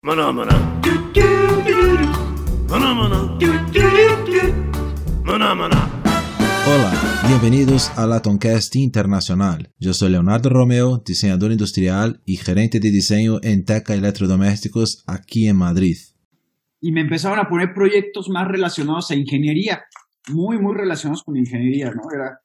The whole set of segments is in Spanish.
Maná, maná. Maná, maná. Maná, maná. Hola, bienvenidos a la Toncast Internacional. Yo soy Leonardo Romeo, diseñador industrial y gerente de diseño en Teca Electrodomésticos aquí en Madrid. y me empezaron a poner proyectos más relacionados a ingeniería, muy, muy relacionados con ingeniería, ¿no? Era,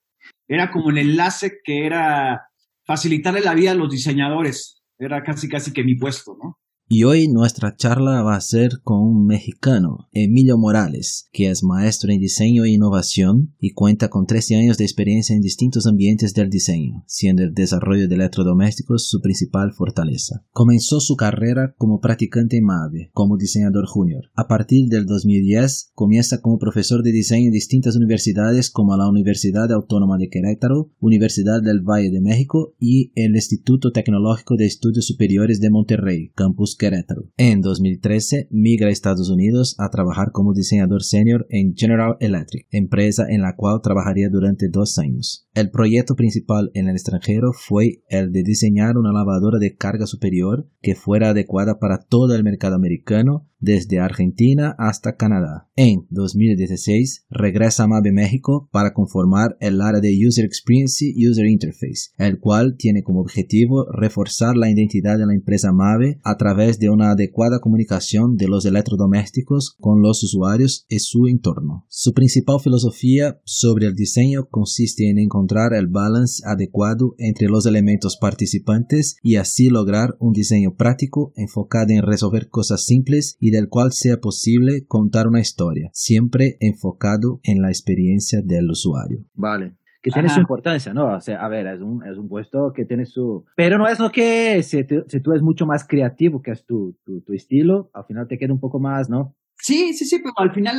era como el enlace que era facilitarle la vida a los diseñadores, era casi, casi que mi puesto, ¿no? Y hoy nuestra charla va a ser con un mexicano, Emilio Morales, que es maestro en diseño e innovación y cuenta con 13 años de experiencia en distintos ambientes del diseño, siendo el desarrollo de electrodomésticos su principal fortaleza. Comenzó su carrera como practicante en MAVE, como diseñador junior. A partir del 2010, comienza como profesor de diseño en distintas universidades como la Universidad Autónoma de Querétaro, Universidad del Valle de México y el Instituto Tecnológico de Estudios Superiores de Monterrey, Campus Querétaro. En 2013 migra a Estados Unidos a trabajar como diseñador senior en General Electric, empresa en la cual trabajaría durante dos años. El proyecto principal en el extranjero fue el de diseñar una lavadora de carga superior que fuera adecuada para todo el mercado americano, desde Argentina hasta Canadá. En 2016 regresa a Mave México para conformar el área de User Experience y User Interface, el cual tiene como objetivo reforzar la identidad de la empresa Mave a través de una adecuada comunicación de los electrodomésticos con los usuarios y su entorno. Su principal filosofía sobre el diseño consiste en encontrar el balance adecuado entre los elementos participantes y así lograr un diseño práctico enfocado en resolver cosas simples y del cual sea posible contar una historia, siempre enfocado en la experiencia del usuario. Vale. Que tiene Ajá. su importancia, ¿no? O sea, a ver, es un, es un puesto que tiene su... Pero no es lo que, si, tú- si tú eres mucho más creativo, que es tu, tu, tu estilo, al final te queda un poco más, ¿no? Sí, sí, sí, pero al final,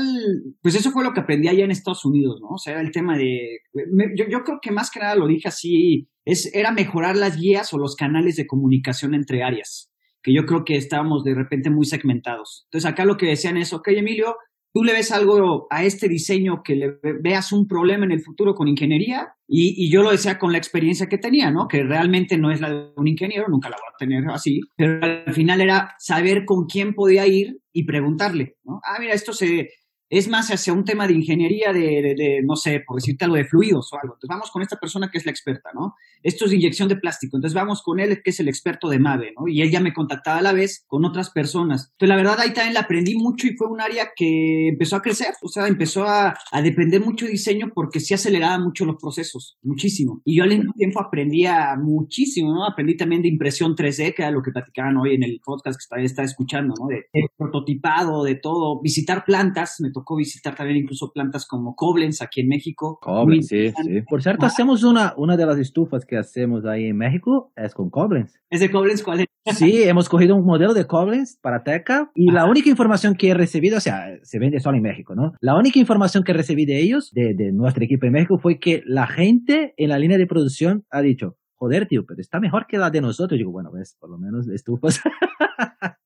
pues eso fue lo que aprendí allá en Estados Unidos, ¿no? O sea, era el tema de, me- yo, yo creo que más que nada lo dije así, es, era mejorar las guías o los canales de comunicación entre áreas, que yo creo que estábamos de repente muy segmentados. Entonces acá lo que decían es, ok, Emilio, tú le ves algo a este diseño que le ve- veas un problema en el futuro con ingeniería, y, yo lo decía con la experiencia que tenía, ¿no? Que realmente no es la de un ingeniero, nunca la voy a tener así, pero al final era saber con quién podía ir y preguntarle, ¿no? Ah, mira, esto se es más hacia un tema de ingeniería de, no sé, por decirte algo de fluidos o algo. Entonces vamos con esta persona que es la experta, ¿no? Esto es de inyección de plástico. Entonces vamos con él que es el experto de MAVE, ¿no? Y él ya me contactaba a la vez con otras personas. Entonces la verdad ahí también la aprendí mucho y fue un área que empezó a crecer, o sea, empezó a, a depender mucho de diseño porque sí aceleraba mucho los procesos, muchísimo. Y yo al mismo tiempo aprendía muchísimo, ¿no? Aprendí también de impresión 3D, que era lo que platicaban hoy en el podcast que estaba, estaba escuchando, ¿no? De, de prototipado, de todo. Visitar plantas, me tocó visitar también incluso plantas como Koblenz aquí en México. Muy interesante. Por cierto, Ah. hacemos una, una de las estufas que hacemos ahí en México, es con Koblenz. ¿Es de Koblenz cuál es? Sí, hemos cogido un modelo de Koblenz para Teca y la única información que he recibido, o sea, se vende solo en México, ¿no? La única información que recibí de ellos, de, de nuestro equipo en México, fue que la gente en la línea de producción ha dicho, joder, tío, pero está mejor que la de nosotros. Digo, bueno, ves, por lo menos estufas.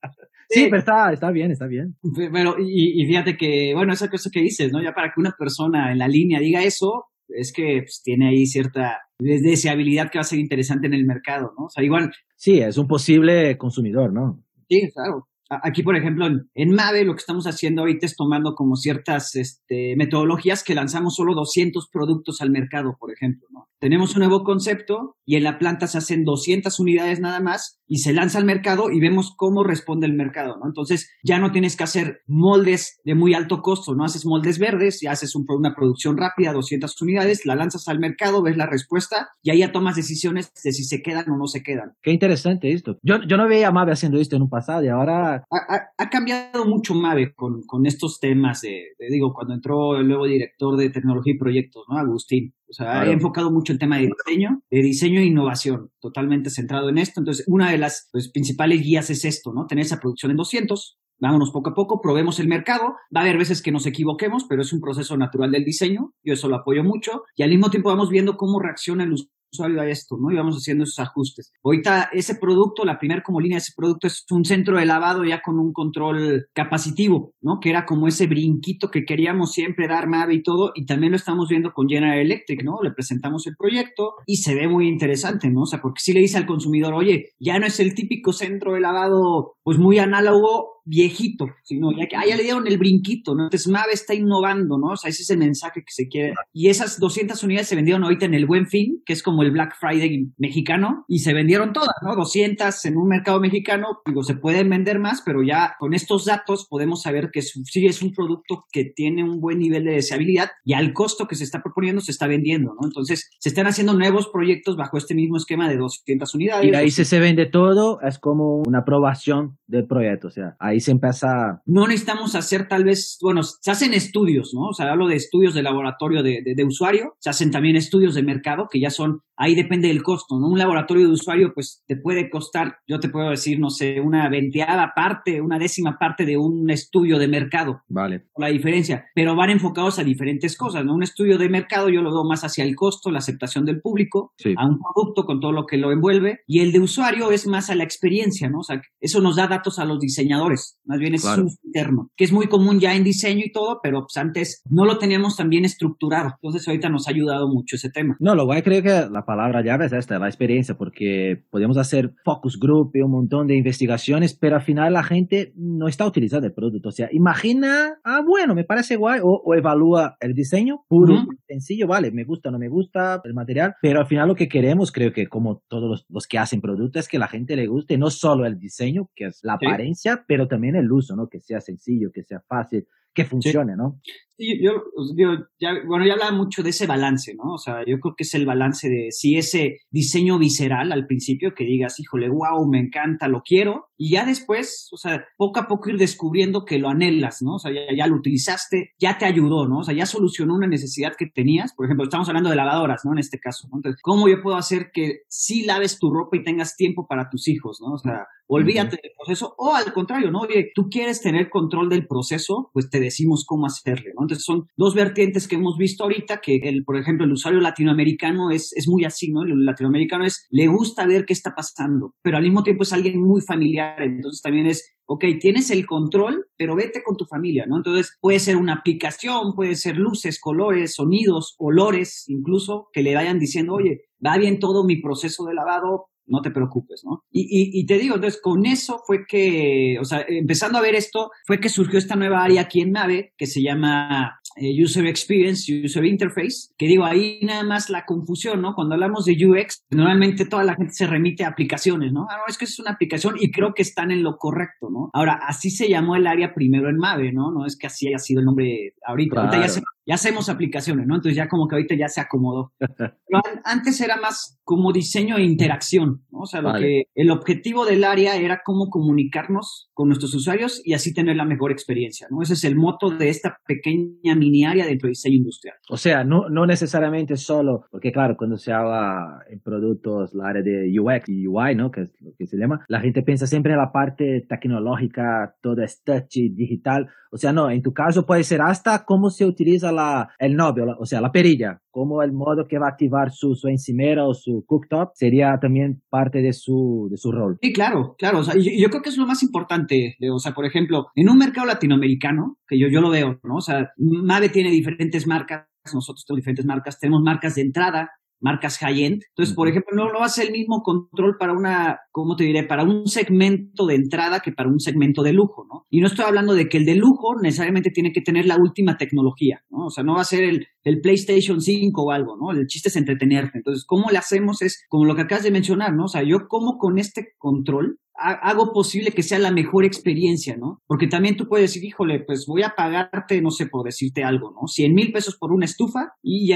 sí, pero está, está bien, está bien. Pero, y, y fíjate que, bueno, esa cosa que dices, ¿no? Ya para que una persona en la línea diga eso, es que pues, tiene ahí cierta deseabilidad que va a ser interesante en el mercado, ¿no? O sea, igual, Sí, es un posible consumidor, ¿no? Sí, claro. Aquí, por ejemplo, en, en Mave lo que estamos haciendo ahorita es tomando como ciertas este, metodologías que lanzamos solo 200 productos al mercado, por ejemplo, ¿no? Tenemos un nuevo concepto y en la planta se hacen 200 unidades nada más y se lanza al mercado y vemos cómo responde el mercado, ¿no? Entonces ya no tienes que hacer moldes de muy alto costo, no haces moldes verdes y haces un- una producción rápida, 200 unidades, la lanzas al mercado, ves la respuesta y ahí ya tomas decisiones de si se quedan o no se quedan. Qué interesante esto. Yo, yo no veía a Mave haciendo esto en un pasado y ahora ha, ha- ha cambiado mucho Mave con, con estos temas de, de, digo, cuando entró el nuevo director de tecnología y proyectos, ¿no? Agustín. O sea, Claro. ha enfocado mucho el tema de diseño, de diseño e innovación, totalmente centrado en esto. Entonces, una de las pues, principales guías es esto, ¿no? Tener esa producción en 200, vámonos poco a poco, probemos el mercado. Va a haber veces que nos equivoquemos, pero es un proceso natural del diseño. Yo eso lo apoyo mucho. Y al mismo tiempo vamos viendo cómo reacciona el usuario a esto, ¿no? Y vamos haciendo esos ajustes. Ahorita ese producto, la primera como línea de ese producto es un centro de lavado ya con un control capacitivo, ¿no? Que era como ese brinquito que queríamos siempre dar Mave y todo, y también lo estamos viendo con General Electric, ¿no? Le presentamos el proyecto y se ve muy interesante, ¿no? O sea, porque si le dice al consumidor, oye, ya no es el típico centro de lavado pues muy análogo viejito, sino ya que ah, ya le dieron el brinquito, ¿no? Entonces Mave está innovando, ¿no? O sea, ese es el mensaje que se quiere. Y esas 200 unidades se vendieron ahorita en el Buen Fin, que es como el Black Friday mexicano, y se vendieron todas, ¿no? 200 en un mercado mexicano, digo, se pueden vender más, pero ya con estos datos podemos saber que sí es un producto que tiene un buen nivel de deseabilidad y al costo que se está proponiendo se está vendiendo, ¿no? Entonces, se están haciendo nuevos proyectos bajo este mismo esquema de 200 unidades. Y ahí si se vende todo, es como una aprobación del proyecto, o sea, ahí se empieza... No necesitamos hacer tal vez, bueno, se hacen estudios, ¿no? O sea, hablo de estudios de laboratorio de, de, usuario, se hacen también estudios de mercado, que ya son, ahí depende del costo, ¿no? Un laboratorio de usuario, pues te puede costar, yo te puedo decir, no sé, una veinteada parte, una décima parte de un estudio de mercado. Vale. La diferencia, pero van enfocados a diferentes cosas, ¿no? Un estudio de mercado yo lo veo más hacia el costo, la aceptación del público, a un producto con todo lo que lo envuelve, y el de usuario es más a la experiencia, ¿no? O sea, eso nos da datos a los diseñadores, más bien es un interno, que es muy común ya en diseño y todo, pero pues antes no lo teníamos tan bien estructurado. Entonces ahorita nos ha ayudado mucho ese tema. No, lo guay creo que la palabra llave es esta, la experiencia, porque podemos hacer focus group y un montón de investigaciones, pero al final la gente no está utilizando el producto. O sea, imagina, ah, bueno, me parece guay, o, evalúa el diseño puro, sencillo, vale, me gusta, no me gusta el material, pero al final lo que queremos, creo que como todos los, que hacen productos, es que la gente le guste no solo el diseño, que es la apariencia, pero también el uso, ¿no? Que sea sencillo, que sea fácil, que funcione, ¿no? Yo, yo, ya, bueno, ya hablaba mucho de ese balance, ¿no? O sea, yo creo que es el balance de si ese diseño visceral al principio que digas, híjole, wow, me encanta, lo quiero, y ya después, o sea, poco a poco ir descubriendo que lo anhelas, ¿no? O sea, ya, ya, lo utilizaste, ya te ayudó, ¿no? O sea, ya solucionó una necesidad que tenías. Por ejemplo, estamos hablando de lavadoras, ¿no? En este caso, ¿no? Entonces, ¿cómo yo puedo hacer que sí laves tu ropa y tengas tiempo para tus hijos, ¿no? O sea, olvídate del proceso, o al contrario, ¿no? Oye, tú quieres tener control del proceso, pues te decimos cómo hacerle, ¿no? Entonces son dos vertientes que hemos visto ahorita, que el, por ejemplo, el usuario latinoamericano es, es muy así, ¿no? El latinoamericano es, le gusta ver qué está pasando, pero al mismo tiempo es alguien muy familiar, entonces también es, ok, tienes el control, pero vete con tu familia, ¿no? Entonces puede ser una aplicación, puede ser luces, colores, sonidos, olores, incluso, que le vayan diciendo, oye, va bien todo mi proceso de lavado, no te preocupes, ¿no? Y, y, te digo, entonces con eso fue que, o sea, empezando a ver esto, fue que surgió esta nueva área aquí en Nave que se llama eh, User Experience, User Interface, que digo, ahí nada más la confusión, ¿no? Cuando hablamos de UX, normalmente toda la gente se remite a aplicaciones, ¿no? Ah, no, es que es una aplicación y creo que están en lo correcto, ¿no? Ahora, así se llamó el área primero en Mave, ¿no? No es que así haya sido el nombre ahorita. ahorita ya se ya hacemos aplicaciones, ¿no? Entonces ya como que ahorita ya se acomodó. Pero antes era más como diseño e interacción, ¿no? O sea, lo que el objetivo del área era cómo comunicarnos con nuestros usuarios y así tener la mejor experiencia, ¿no? Ese es el moto de esta pequeña mini área dentro del diseño industrial. O sea, no, no necesariamente solo, porque claro, cuando se habla en productos, la área de UX y UI, ¿no? Que es lo que se llama, la gente piensa siempre en la parte tecnológica, todo es touchy, digital. O sea, no, en tu caso puede ser hasta cómo se utiliza el novio, o sea, la perilla, como el modo que va a activar su, su encimera o su cooktop sería también parte de su, de su rol. Sí, claro, claro. O sea, yo, yo, creo que es lo más importante. O sea, por ejemplo, en un mercado latinoamericano, que yo, yo lo veo, ¿no? O sea, Mave tiene diferentes marcas, nosotros tenemos diferentes marcas, tenemos marcas de entrada, marcas high-end. Entonces, por ejemplo, no, no va a ser el mismo control para una, ¿cómo te diré? Para un segmento de entrada que para un segmento de lujo, ¿no? Y no estoy hablando de que el de lujo necesariamente tiene que tener la última tecnología, ¿no? O sea, no va a ser el, el PlayStation 5 o algo, ¿no? El chiste es entretenerte. Entonces, ¿cómo le hacemos? Es como lo que acabas de mencionar, ¿no? O sea, yo como con este control hago posible que sea la mejor experiencia, ¿no? Porque también tú puedes decir, híjole, pues voy a pagarte, no sé, por decirte algo, ¿no? 100 mil pesos por una estufa y,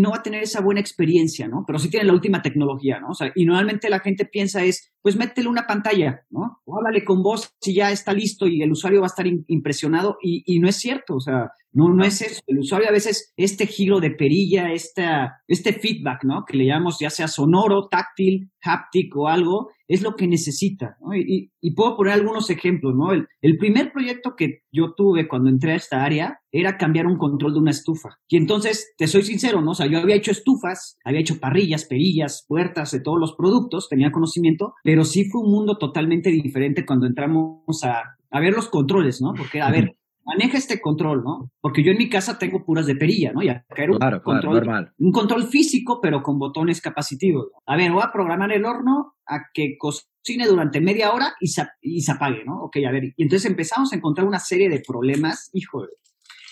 no va a tener esa buena experiencia, ¿no? Pero sí tiene la última tecnología, ¿no? O sea, y normalmente la gente piensa es, pues métele una pantalla, ¿no? O háblale con vos si ya está listo y el usuario va a estar impresionado y, y no es cierto, o sea, no, no es eso. El usuario a veces, este giro de perilla, esta, este feedback, ¿no? Que le llamamos ya sea sonoro, táctil, háptico o algo, es lo que necesita, ¿no? Y, y, puedo poner algunos ejemplos, ¿no? El, el, primer proyecto que yo tuve cuando entré a esta área era cambiar un control de una estufa. Y entonces, te soy sincero, ¿no? O sea, yo había hecho estufas, había hecho parrillas, perillas, puertas de todos los productos, tenía conocimiento, pero sí fue un mundo totalmente diferente cuando entramos a, a ver los controles, ¿no? Porque, a ver, maneja este control, ¿no? Porque yo en mi casa tengo puras de perilla, ¿no? Y acá era un, Claro, claro, control, normal. un control físico, pero con botones capacitivos. A ver, voy a programar el horno a que cocine durante media hora y se, y se apague, ¿no? Ok, a ver. Y entonces empezamos a encontrar una serie de problemas, híjole.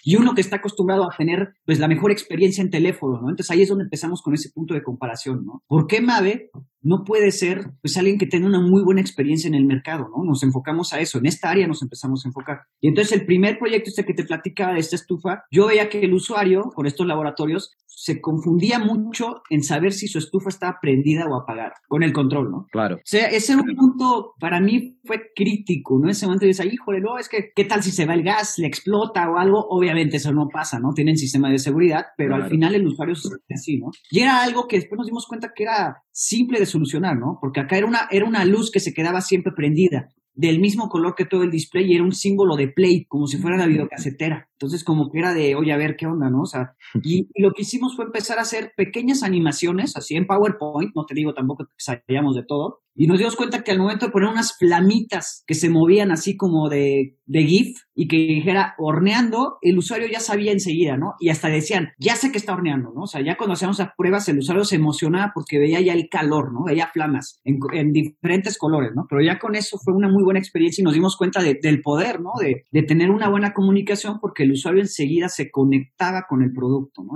Y uno que está acostumbrado a tener pues la mejor experiencia en teléfono, ¿no? Entonces ahí es donde empezamos con ese punto de comparación, ¿no? ¿Por qué Mave no puede ser pues alguien que tenga una muy buena experiencia en el mercado, ¿no? Nos enfocamos a eso, en esta área nos empezamos a enfocar. Y entonces el primer proyecto este que te platicaba de esta estufa, yo veía que el usuario con estos laboratorios se confundía mucho en saber si su estufa estaba prendida o apagada con el control, ¿no? Claro. O sea, ese era un punto para mí fue crítico, ¿no? Ese momento de decir, híjole, no, es que, ¿qué tal si se va el gas, le explota o algo? Obviamente eso no pasa, ¿no? Tienen sistema de seguridad, pero al Claro. final el usuario siente así, ¿no? Y era algo que después nos dimos cuenta que era simple de solucionar, ¿no? Porque acá era una, era una luz que se quedaba siempre prendida del mismo color que todo el display y era un símbolo de play, como si fuera la videocasetera. Entonces, como que era de, oye, a ver qué onda, ¿no? O sea, y, y lo que hicimos fue empezar a hacer pequeñas animaciones, así en PowerPoint, no te digo tampoco que sabíamos de todo, y nos dimos cuenta que al momento de poner unas flamitas que se movían así como de, de GIF y que dijera horneando, el usuario ya sabía enseguida, ¿no? Y hasta decían, ya sé que está horneando, ¿no? O sea, ya cuando hacíamos las pruebas, el usuario se emocionaba porque veía ya el calor, ¿no? Veía flamas en, en diferentes colores, ¿no? Pero ya con eso fue una muy buena experiencia y nos dimos cuenta de- del poder, ¿no? De, de tener una buena comunicación porque el usuario enseguida se conectaba con el producto, ¿no?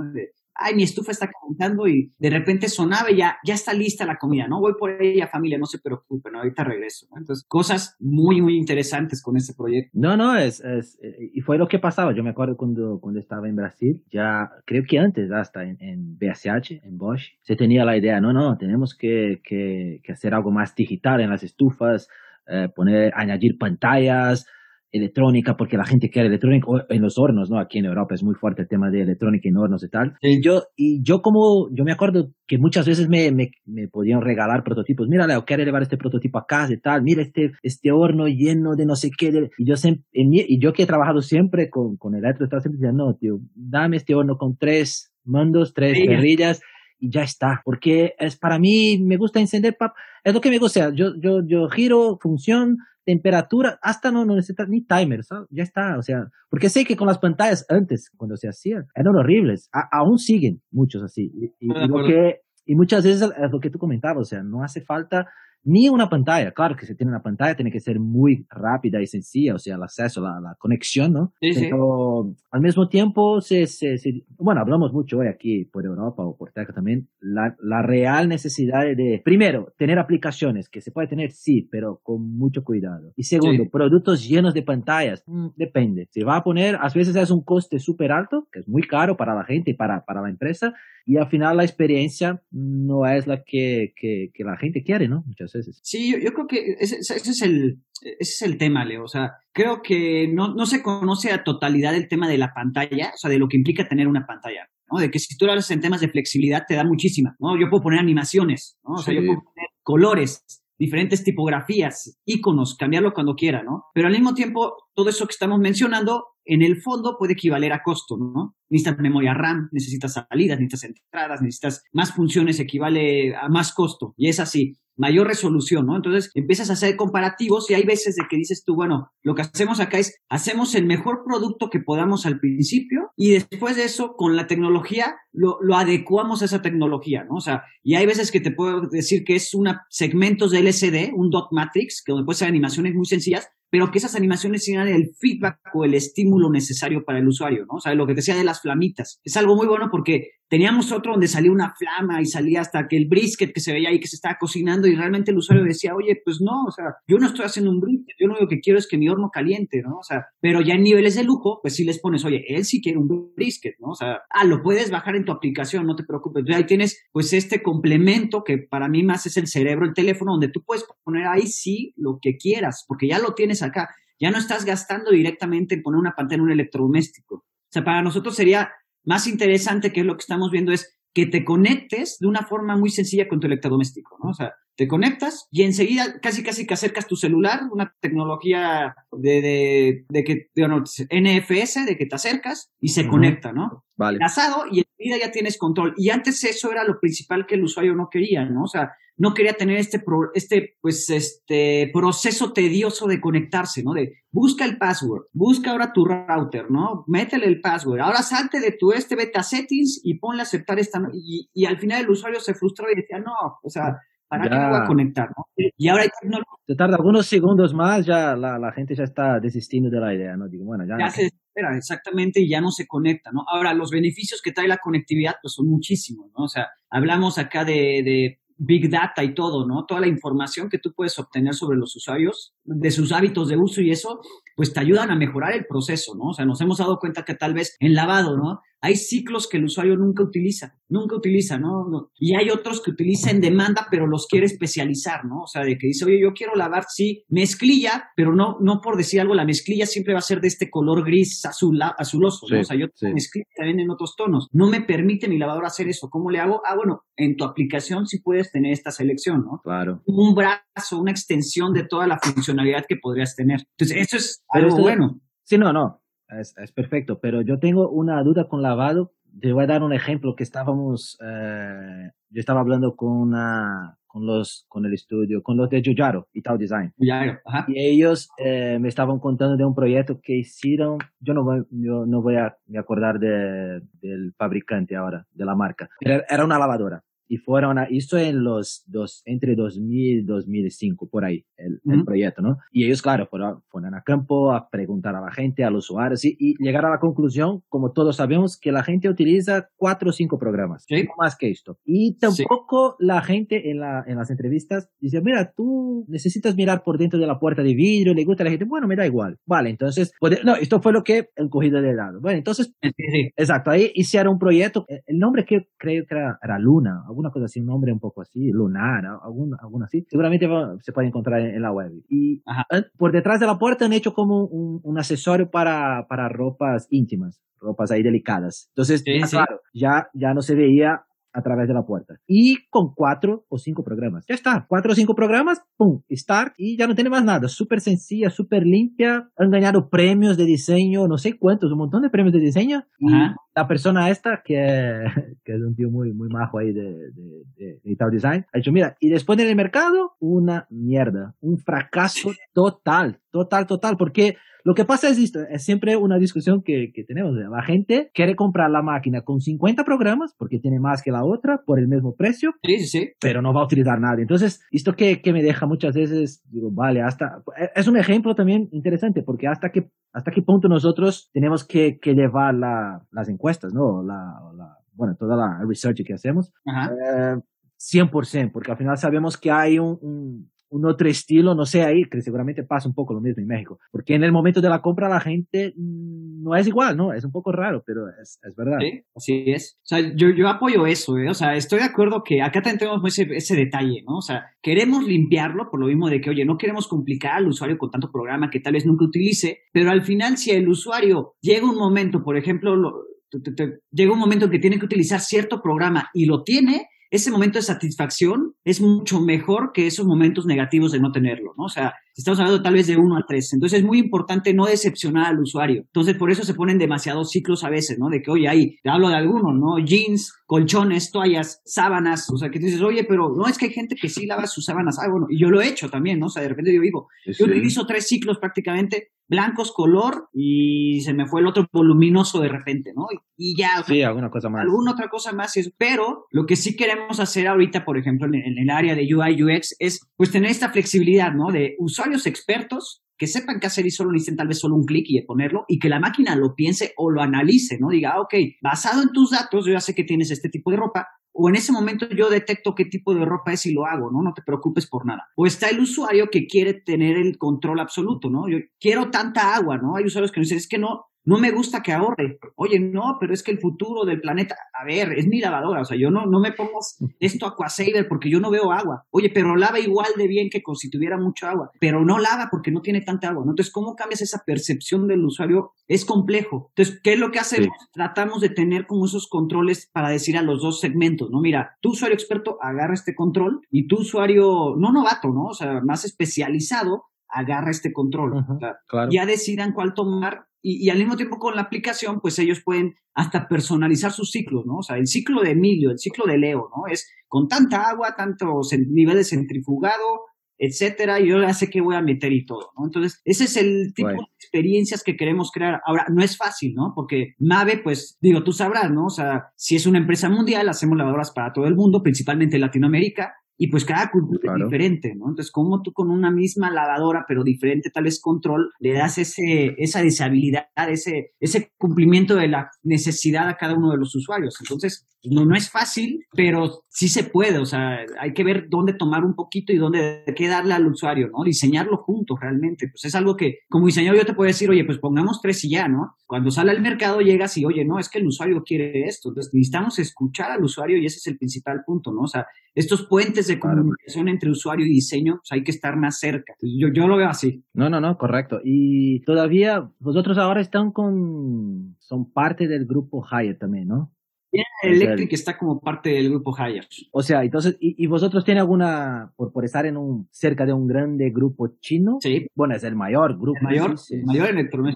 Ay, mi estufa está calentando y de repente sonaba y ya, ya está lista la comida, ¿no? Voy por ella, familia, no se preocupen, ahorita regreso. Entonces, cosas muy, muy interesantes con este proyecto. No, no, es, y fue lo que pasaba. Yo me acuerdo cuando, cuando estaba en Brasil, ya creo que antes, hasta en, en BSH, en Bosch, se tenía la idea, no, no, tenemos que, que, que hacer algo más digital en las estufas, eh, poner, añadir pantallas, electrónica, porque la gente quiere electrónica, en los hornos, ¿no? Aquí en Europa es muy fuerte el tema de electrónica en hornos y tal. Y yo, y yo como, yo me acuerdo que muchas veces me, me, me podían regalar prototipos. Mira, Leo, quiero llevar este prototipo a casa y tal. Mira este, este horno lleno de no sé qué. de- Y yo siempre, y yo que he trabajado siempre con, con electro, estaba siempre diciendo, no, tío, dame este horno con tres mandos, tres Perrillas. perrillas y ya está. Porque es para mí, me gusta encender, pap, es lo que me gusta. Yo, yo, yo giro, función, temperatura, hasta no, no necesitas ni timer, ¿sabes? Ya está, o sea, porque sé que con las pantallas antes, cuando se hacían, eran horribles, A- aún siguen muchos así. Y, lo que, y muchas veces es lo que tú comentabas, o sea, no hace falta ni una pantalla. Claro que si tiene una pantalla tiene que ser muy rápida y sencilla, o sea, el acceso, la, la conexión, ¿no? Sí, sí. Pero al mismo tiempo, se, se, se- bueno, hablamos mucho hoy aquí por Europa o por Teca también, la, la real necesidad de, primero, tener aplicaciones que se puede tener, sí, pero con mucho cuidado. Y segundo, Sí. productos llenos de pantallas, mm, depende. Se va a poner, a veces es un coste súper alto, que es muy caro para la gente y para, para la empresa, y al final la experiencia no es la que, que, que la gente quiere, ¿no? Muchas veces. Sí, yo, yo creo que ese, ese es el, ese es el tema, Leo. O sea, creo que no, no se conoce a totalidad el tema de la pantalla, o sea, de lo que implica tener una pantalla. ¿no? De que si tú hablas en temas de flexibilidad te da muchísima, ¿no? Yo puedo poner animaciones, ¿no? O sea, Sí. yo puedo poner colores, diferentes tipografías, iconos, cambiarlo cuando quiera, ¿no? Pero al mismo tiempo, todo eso que estamos mencionando, en el fondo puede equivaler a costo, ¿no? Necesitas memoria RAM, necesitas salidas, necesitas entradas, necesitas más funciones, equivale a más costo. Y es así mayor resolución, ¿no? Entonces empiezas a hacer comparativos y hay veces de que dices tú, bueno, lo que hacemos acá es, hacemos el mejor producto que podamos al principio y después de eso, con la tecnología, lo, lo adecuamos a esa tecnología, ¿no? O sea, y hay veces que te puedo decir que es una segmentos de LCD, un dot matrix, que donde puede ser animaciones muy sencillas, pero que esas animaciones tengan el feedback o el estímulo necesario para el usuario, ¿no? O sea, lo que decía de las flamitas. Es algo muy bueno porque teníamos otro donde salía una flama y salía hasta que el brisket que se veía ahí que se estaba cocinando y realmente el usuario decía, oye, pues no, o sea, yo no estoy haciendo un brisket, yo lo único que quiero es que mi horno caliente, ¿no? O sea, pero ya en niveles de lujo, pues sí les pones, oye, él sí quiere un brisket, ¿no? O sea, ah, lo puedes bajar en tu aplicación, no te preocupes. Entonces ahí tienes, pues, este complemento que para mí más es el cerebro, el teléfono, donde tú puedes poner ahí sí lo que quieras, porque ya lo tienes acá. Ya no estás gastando directamente en poner una pantalla en un electrodoméstico. O sea, para nosotros sería más interesante, que lo que estamos viendo, es que te conectes de una forma muy sencilla con tu electrodoméstico, ¿no? O sea, te conectas y enseguida casi casi que acercas tu celular, una tecnología de, de, de que, NFS, de que te acercas y se conecta, ¿no? Vale. Enlazado y enseguida ya tienes control. Y antes eso era lo principal que el usuario no quería, ¿no? O sea, no quería tener este, este, pues, este proceso tedioso de conectarse, ¿no? De busca el password, busca ahora tu router, ¿no? Métele el password. Ahora salte de tu este, beta settings y ponle a aceptar esta. Y, y al final el usuario se frustraba y decía, no, o sea, ¿Para qué me voy a conectar? ¿no? Y ahora hay tecnología. Tarda algunos segundos más, ya la, la, gente ya está desistiendo de la idea, ¿no? Digo, bueno, ya. Ya se espera, exactamente, y ya no se conecta, ¿no? Ahora, los beneficios que trae la conectividad, pues son muchísimos, ¿no? O sea, hablamos acá de, de Big Data y todo, ¿no? Toda la información que tú puedes obtener sobre los usuarios, de sus hábitos de uso y eso, pues te ayudan a mejorar el proceso, ¿no? O sea, nos hemos dado cuenta que tal vez en lavado, ¿no? Hay ciclos que el usuario nunca utiliza, nunca utiliza, ¿no? Y hay otros que utiliza en demanda, pero los quiere especializar, ¿no? O sea, de que dice, oye, yo quiero lavar, sí, mezclilla, pero no, no por decir algo, la mezclilla siempre va a ser de este color gris azul, azuloso, ¿no? O sea, yo mezclilla también en otros tonos. No me permite mi lavadora hacer eso. ¿Cómo le hago? Ah, bueno, en tu aplicación sí puedes tener esta selección, ¿no? Claro. Un brazo, una extensión de toda la funcionalidad que podrías tener. Entonces, eso es algo bueno. Sí, no, no es, perfecto, pero yo tengo una duda con lavado. Te voy a dar un ejemplo que estábamos, eh, yo estaba hablando con una, con los, con el estudio, con los de Yuyaro, Itaú Design. ajá. Y ellos eh, me estaban contando de un proyecto que hicieron, yo no voy, yo no voy a me acordar de, del fabricante ahora, de la marca, era una lavadora y fueron a, hizo en los dos, entre 2000 y 2005, por ahí, el, el proyecto, ¿no? Y ellos, claro, fueron, fueron, a campo a preguntar a la gente, a los usuarios, y, y llegaron a la conclusión, como todos sabemos, que la gente utiliza cuatro o cinco programas, ¿Sí? no más que esto. Y tampoco la gente en, la, en las entrevistas dice, mira, tú necesitas mirar por dentro de la puerta de vidrio, le gusta a la gente, bueno, me da igual. Vale, entonces, no, esto fue lo que he cogido de lado. Bueno, entonces, exacto, ahí hicieron un proyecto, el nombre que creo que era, era Luna, alguna cosa así, un nombre un poco así, lunar, alguna, alguna así, seguramente se puede encontrar en, la web. Y por detrás de la puerta han hecho como un, un accesorio para, para ropas íntimas, ropas ahí delicadas. Entonces, claro, ya, ya no se veía a través de la puerta. Y con cuatro o cinco programas. Ya está, cuatro o cinco programas, pum, start y ya no tiene más nada. Súper sencilla, súper limpia. Han ganado premios de diseño, no sé cuántos, un montón de premios de diseño. Y la persona esta, que, que, es un tío muy, muy majo ahí de, de, de, de Design, ha dicho, mira, y después en el mercado, una mierda, un fracaso total, total, total, porque lo que pasa es esto, es siempre una discusión que, que tenemos. La gente quiere comprar la máquina con 50 programas porque tiene más que la otra por el mismo precio, sí, sí, pero no va a utilizar nada. Entonces, esto que, que me deja muchas veces, digo, vale, hasta, es un ejemplo también interesante porque hasta qué, hasta qué punto nosotros tenemos que, que llevar la, las encuestas, ¿no? La, la, bueno, toda la research que hacemos. Ajá. Eh, 100%, porque al final sabemos que hay un, un, un otro estilo, no sé ahí, que seguramente pasa un poco lo mismo en México, porque en el momento de la compra la gente mm, no es igual, ¿no? Es un poco raro, pero es, es verdad. Sí, así es. O sea, yo, yo apoyo eso, ¿eh? O sea, estoy de acuerdo que acá también tenemos ese, ese detalle, ¿no? O sea, queremos limpiarlo por lo mismo de que, oye, no queremos complicar al usuario con tanto programa que tal vez nunca utilice, pero al final si el usuario llega un momento, por ejemplo, lo, llega un momento en que tiene que utilizar cierto programa y lo tiene, ese momento de satisfacción es mucho mejor que esos momentos negativos de no tenerlo, ¿no? O sea, estamos hablando tal vez de uno a tres. Entonces es muy importante no decepcionar al usuario. Entonces por eso se ponen demasiados ciclos a veces, ¿no? De que, oye, ahí, te hablo de algunos, ¿no? Jeans, colchones, toallas, sábanas, o sea, que tú dices, oye, pero no es que hay gente que sí lava sus sábanas. Ah, bueno, y yo lo he hecho también, ¿no? O sea, de repente yo digo, yo utilizo tres ciclos prácticamente, blancos, color, y se me fue el otro voluminoso de repente, ¿no? Y, ya. Sí, alguna cosa más. Alguna otra cosa más, pero lo que sí queremos hacer ahorita, por ejemplo, en, el área de UI, UX, es pues tener esta flexibilidad, ¿no? De usuarios expertos que sepan qué hacer y solo necesiten tal vez solo un clic y ponerlo y que la máquina lo piense o lo analice, ¿no? Diga, ah, ok, basado en tus datos, yo ya sé que tienes este tipo de ropa, o en ese momento yo detecto qué tipo de ropa es y lo hago, ¿no? No te preocupes por nada. O está el usuario que quiere tener el control absoluto, ¿no? Yo quiero tanta agua, ¿no? Hay usuarios que nos dicen, es que no, no me gusta que ahorre. Oye, no, pero es que el futuro del planeta, a ver, es mi lavadora, o sea, yo no, no me pongo esto aquasaver porque yo no veo agua. Oye, pero lava igual de bien que si tuviera mucho agua, pero no lava porque no tiene tanta agua. ¿no? Entonces, ¿cómo cambias esa percepción del usuario? Es complejo. Entonces, ¿qué es lo que hacemos? Tratamos de tener como esos controles para decir a los dos segmentos, ¿no? Mira, tu usuario experto agarra este control y tu usuario, no novato, ¿no? O sea, más especializado, agarra este control. Ya decidan cuál tomar y, al mismo tiempo con la aplicación, pues ellos pueden hasta personalizar sus ciclos, ¿no? O sea, el ciclo de Emilio, el ciclo de Leo, ¿no? Es con tanta agua, tantos niveles centrifugado, etcétera, y yo ya sé qué voy a meter y todo, ¿no? Entonces, ese es el tipo de experiencias que queremos crear. Ahora, no es fácil, ¿no? Porque Mave, pues, digo, tú sabrás, ¿no? O sea, si es una empresa mundial, hacemos lavadoras para todo el mundo, principalmente Latinoamérica, y pues cada cultura es diferente, ¿no? Entonces, como tú con una misma lavadora, pero diferente tal vez control, le das ese, esa deshabilidad, ese, ese cumplimiento de la necesidad a cada uno de los usuarios. Entonces, no, no es fácil, pero sí se puede, o sea, hay que ver dónde tomar un poquito y dónde qué darle al usuario, ¿no? Diseñarlo juntos realmente, pues es algo que como diseñador yo te puedo decir, oye, pues pongamos tres y ya, ¿no? Cuando sale al mercado llegas y, oye, no, es que el usuario quiere esto, entonces necesitamos escuchar al usuario y ese es el principal punto, ¿no? O sea, estos puentes de comunicación entre usuario y diseño, pues hay que estar más cerca. Yo, yo lo veo así. No, no, no, correcto. Y todavía vosotros ahora están con, son parte del grupo Hyatt también, ¿no? General Electric está como parte del grupo Hyatt. O sea, entonces, ¿y, vosotros tienen alguna, por, por estar en un, cerca de un grande grupo chino? Sí. Bueno, es el mayor grupo. El mayor, el mayor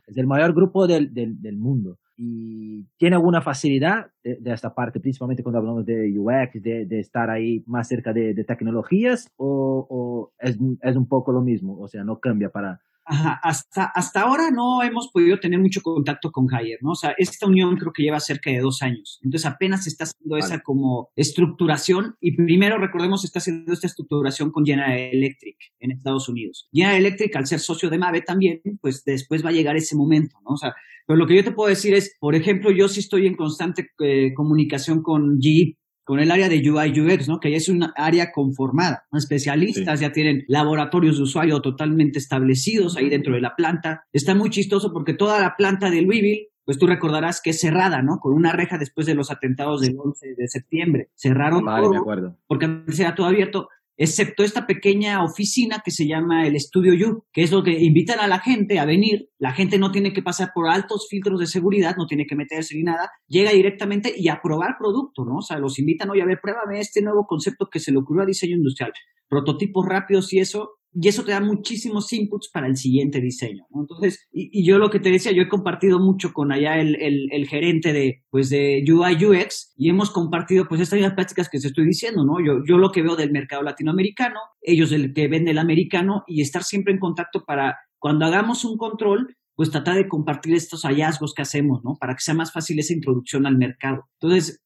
Es el mayor grupo del, del, del mundo y tiene alguna facilidad de, esta parte, principalmente cuando hablamos de UX, de, de estar ahí más cerca de, de tecnologías, o, o es, es, un poco lo mismo, o sea, no cambia para, hasta, hasta ahora no hemos podido tener mucho contacto con Haier, ¿no? O sea, esta unión creo que lleva cerca de dos años. Entonces apenas se está haciendo esa como estructuración y primero recordemos se está haciendo esta estructuración con General Electric en Estados Unidos. General Electric al ser socio de Mave también, pues después va a llegar ese momento, ¿no? O sea, pero lo que yo te puedo decir es, por ejemplo, yo sí estoy en constante eh, comunicación con GE con el área de UI UX, ¿no? Que ya es una área conformada. Especialistas ya tienen laboratorios de usuario totalmente establecidos ahí dentro de la planta. Está muy chistoso porque toda la planta de Louisville pues tú recordarás que es cerrada, ¿no? Con una reja después de los atentados del 11 de septiembre. Cerraron vale, me acuerdo. porque antes era todo abierto excepto esta pequeña oficina que se llama el Estudio You, que es que invitan a la gente a venir. La gente no tiene que pasar por altos filtros de seguridad, no tiene que meterse ni nada, llega directamente y a probar producto, ¿no? O sea, los invitan, oye, a ver, pruébame este nuevo concepto que se le ocurrió a diseño industrial, prototipos rápidos y eso, y eso te da muchísimos inputs para el siguiente diseño. Entonces, y, yo lo que te decía, yo he compartido mucho con allá el, el, gerente de, pues, de UI UX y hemos compartido, pues, estas prácticas que te estoy diciendo, ¿no? Yo, yo lo que veo del mercado latinoamericano, ellos del que venden el americano y estar siempre en contacto para cuando hagamos un control, pues tratar de compartir estos hallazgos que hacemos, ¿no? Para que sea más fácil esa introducción al mercado. Entonces,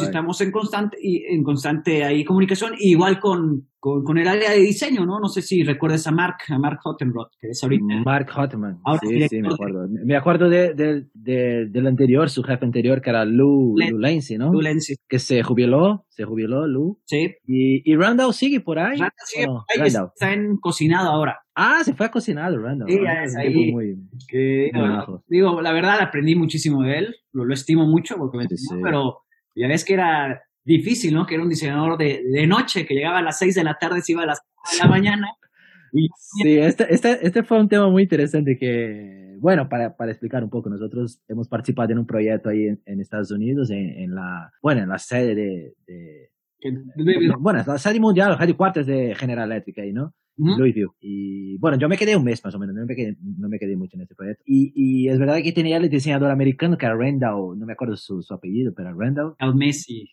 estamos en constante, en constante ahí comunicación, igual con, con, el área de diseño, ¿no? No sé si recuerdas a Mark, a Mark Hottenrott, que es ahorita. Mark Hottenman, sí, sí, me acuerdo. Me acuerdo de, de, del anterior, su jefe anterior, que era Lou, Lou Lancy, ¿no? Lou. Que se jubiló, se jubiló Lou. Sí. Y, y Randall sigue por ahí. Randall sigue por ahí, está en cocinado ahora. Ah, se fue a cocinar Randall. Sí, ya es ahí. Muy, digo, la verdad aprendí muchísimo de él, lo, lo estimo mucho porque me sí, pero ya ves que era difícil, ¿no? Que era un diseñador de, de noche, que llegaba a las 6 de la tarde, se iba a las 6 de la mañana. Y... Sí, este, este, este fue un tema muy interesante que, bueno, para, para explicar un poco, nosotros hemos participado en un proyecto ahí en, en Estados Unidos, en, en, la, bueno, en la sede de, de bueno, la sede mundial, los headquarters de General Electric ahí, ¿no? Louisville. Y bueno, yo me quedé un mes más o menos, no me quedé, no me quedé mucho en ese proyecto. Y, y es verdad que tenía el diseñador americano que era Randall, no me acuerdo su, su apellido, pero Randall. Al Messi.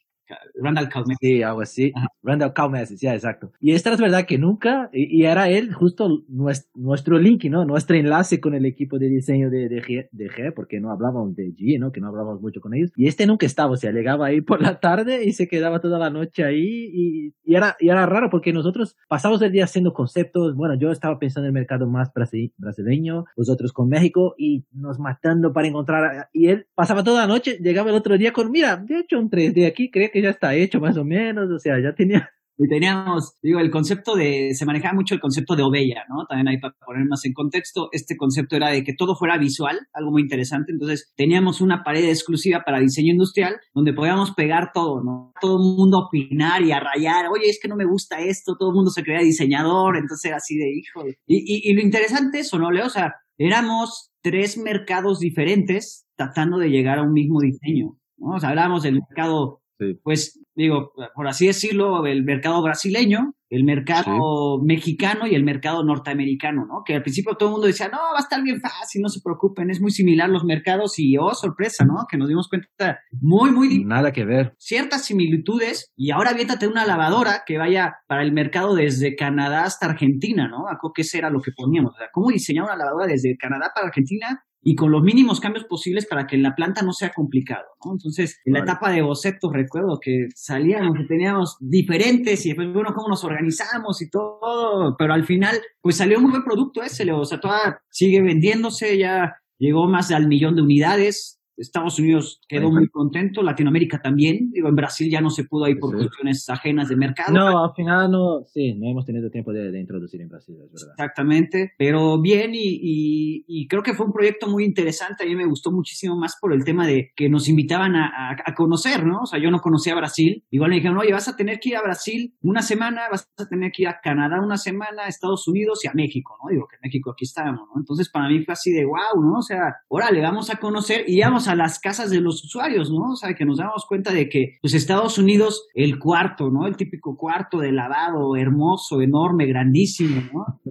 Randall Calmes. Sí, algo así. Randall Calmes, sí, exacto. Y esta es verdad que nunca, y, era él justo nuestro, link, ¿no? Nuestro enlace con el equipo de diseño de, de, G, de G, porque no hablábamos de G, ¿no? Que no hablábamos mucho con ellos. Y este nunca estaba, o sea, llegaba ahí por la tarde y se quedaba toda la noche ahí y, y era, y era raro porque nosotros pasamos el día haciendo conceptos. Bueno, yo estaba pensando en el mercado más brasileño, vosotros con México y nos matando para encontrar. Y él pasaba toda la noche, llegaba el otro día con, mira, de hecho un 3D aquí, creo que ya está hecho más o menos, o sea, ya tenía y teníamos, digo, el concepto de, se manejaba mucho el concepto de ovella, ¿no? También ahí para poner más en contexto, este concepto era de que todo fuera visual, algo muy interesante. Entonces, teníamos una pared exclusiva para diseño industrial donde podíamos pegar todo, ¿no? Todo el mundo opinar y a rayar, oye, es que no me gusta esto, todo el mundo se creía diseñador, entonces era así de hijo. Y, y, lo interesante es, ¿o no, Leo? O sea, éramos tres mercados diferentes tratando de llegar a un mismo diseño. ¿no? O sea, hablábamos del mercado, pues digo, por así decirlo, el mercado brasileño, el mercado mexicano y el mercado norteamericano, ¿no? Que al principio todo el mundo decía, no, va a estar bien fácil, no se preocupen, es muy similar los mercados y, oh, sorpresa, ¿no? Que nos dimos cuenta muy, muy... Nada que ver. Ciertas similitudes y ahora viéntate una lavadora que vaya para el mercado desde Canadá hasta Argentina, ¿no? Eso era lo que poníamos, o sea, cómo diseñar una lavadora desde Canadá para Argentina y con los mínimos cambios posibles para que en la planta no sea complicado, ¿no? Entonces, en la etapa de bocetos recuerdo que salíamos y teníamos diferentes y después, bueno, cómo nos organizamos y todo, pero al final, pues salió un buen producto ese, o sea, toda sigue vendiéndose, ya llegó más al millón de unidades, Estados Unidos quedó muy contento, Latinoamérica también, digo, en Brasil ya no se pudo ir por cuestiones ajenas de mercado. No, al final no, sí, no hemos tenido tiempo de, introducir en Brasil, es verdad. Exactamente, pero bien y, y, creo que fue un proyecto muy interesante, a mí me gustó muchísimo más por el tema de que nos invitaban a, a, conocer, ¿no? O sea, yo no conocía Brasil, igual me dijeron, oye, vas a tener que ir a Brasil una semana, vas a tener que ir a Canadá una semana, a Estados Unidos y a México, ¿no? Digo que en México aquí estábamos, ¿no? Entonces para mí fue así de wow, ¿no? O sea, órale, vamos a conocer y vamos a las casas de los usuarios, ¿no? O sea, que nos damos cuenta de que, pues Estados Unidos, el cuarto, ¿no? El típico cuarto de lavado, hermoso, enorme, grandísimo, ¿no?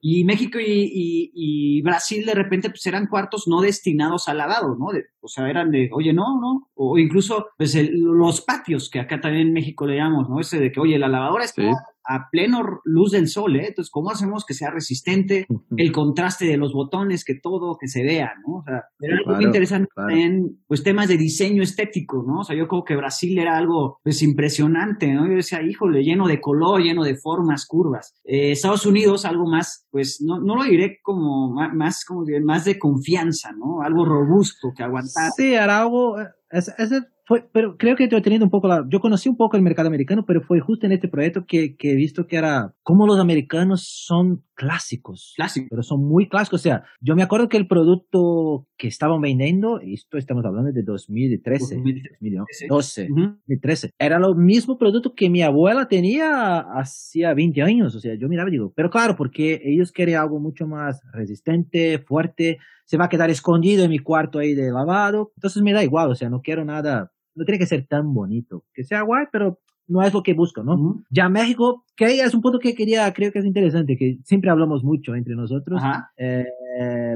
Y México y, y, Brasil de repente, pues eran cuartos no destinados al lavado, ¿no? o sea, eran de, oye, no, no. O incluso, pues los patios, que acá también en México le llamamos, ¿no? Ese de que, oye, la lavadora está a pleno luz del sol, ¿eh? Entonces, ¿cómo hacemos que sea resistente? El contraste de los botones, que todo, que se vea, ¿no? O sea, era algo muy interesante en, pues, temas de diseño estético, ¿no? O sea, yo creo que Brasil era algo, pues, impresionante, ¿no? Yo decía, híjole, lleno de color, lleno de formas, curvas. Eh, Estados Unidos, algo más, pues, no, no lo diré como más, como más de confianza, ¿no? Algo robusto que aguantar. Sí, era algo, eh, es, es fue, pero creo que he tenido un poco la, yo conocí un poco el mercado americano, pero fue justo en este proyecto que, que he visto que era como los americanos son clásicos. Clásicos. Pero son muy clásicos. O sea, yo me acuerdo que el producto que estaban vendiendo, esto estamos hablando de 2013, 2012, 2013, era lo mismo producto que mi abuela tenía hacía 20 años. O sea, yo miraba y digo, pero claro, porque ellos quieren algo mucho más resistente, fuerte, se va a quedar escondido en mi cuarto ahí de lavado. Entonces me da igual, o sea, no quiero nada no tiene que ser tan bonito. Que sea guay, pero no es lo que busco, ¿no? Ya México, que es un punto que quería, creo que es interesante, que siempre hablamos mucho entre nosotros, eh,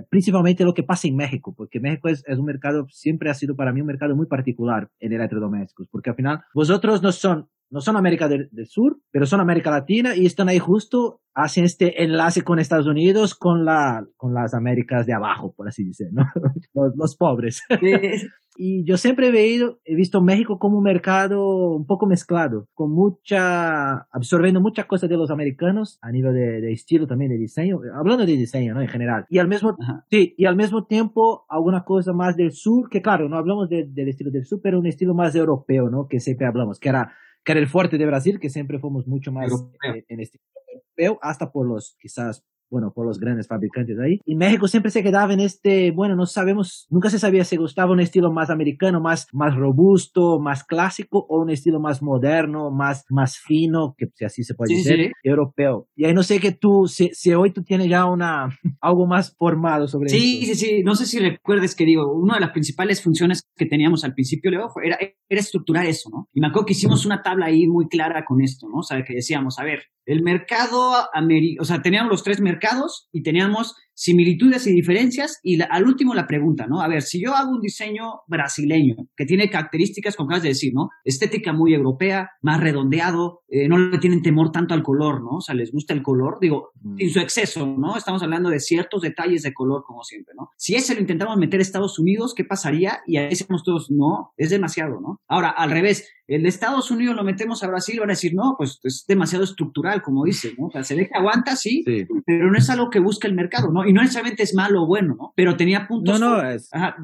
principalmente lo que pasa en México, porque México es, es, un mercado, siempre ha sido para mí un mercado muy particular en electrodomésticos, porque al final vosotros no son no son América del, Sur, pero son América Latina y están ahí justo, hacen este enlace con Estados Unidos, con, la, con las Américas de abajo, por así decirlo, ¿no? los, los pobres. y yo siempre he, veído, he visto México como un mercado un poco mezclado, con mucha, absorbiendo muchas cosas de los americanos a nivel de, de estilo también de diseño, hablando de diseño, ¿no? En general. Y al mismo, sí, y al mismo tiempo alguna cosa más del sur, que claro, no hablamos del estilo del sur, pero un estilo más europeo, ¿no? Que siempre hablamos, que era que era el fuerte de Brasil, que siempre fuimos mucho más eh, en este europeo, hasta por los quizás bueno, por los grandes fabricantes ahí. Y México siempre se quedaba en este, bueno, no sabemos, nunca se sabía si gustaba un estilo más americano, más, más robusto, más clásico, o un estilo más moderno, más, más fino, que si así se puede decir, europeo. Y ahí no sé que tú, si, si, hoy tú tienes ya una, algo más formado sobre eso. Sí, sí, sí, no sé si recuerdes que digo, una de las principales funciones que teníamos al principio, Leo, era, era estructurar eso, ¿no? Y me acuerdo que hicimos una tabla ahí muy clara con esto, ¿no? O sea, que decíamos, a ver, el mercado, o sea, teníamos los tres mercados y teníamos similitudes y diferencias y al último la pregunta, ¿no? A ver, si yo hago un diseño brasileño que tiene características, como acabas de decir, ¿no? Estética muy europea, más redondeado, eh, no le tienen temor tanto al color, ¿no? O sea, les gusta el color, digo, mm. sin su exceso, ¿no? Estamos hablando de ciertos detalles de color, como siempre, ¿no? Si ese lo intentamos meter a Estados Unidos, ¿qué pasaría? Y ahí decimos todos, no, es demasiado, ¿no? Ahora, al revés, el de Estados Unidos lo metemos a Brasil, van a decir, no, pues es demasiado estructural, como dice, ¿no? O sea, se ve que aguanta, sí, pero no es algo que busca el mercado, ¿no? ¿No? Y no necesariamente es malo o bueno, ¿no? Pero tenía puntos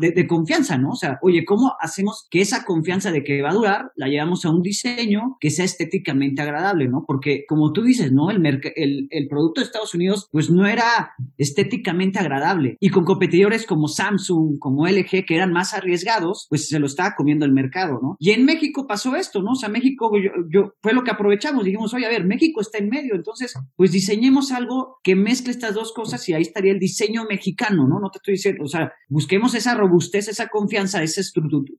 de, confianza, ¿no? O sea, oye, ¿cómo hacemos que esa confianza de que va a durar la llevamos a un diseño que sea estéticamente agradable, ¿no? Porque, como tú dices, ¿no? El, el, el producto de Estados Unidos, pues no era estéticamente agradable. Y con competidores como Samsung, como LG, que eran más arriesgados, pues se lo estaba comiendo el mercado, ¿no? Y en México pasó esto, ¿no? O sea, México, yo, yo fue lo que aprovechamos, dijimos, oye, a ver, México está en medio, entonces, pues diseñemos algo que mezcle estas dos cosas y ahí estaría el diseño mexicano, ¿no? No te estoy diciendo, o sea, busquemos esa robustez, esa confianza, ese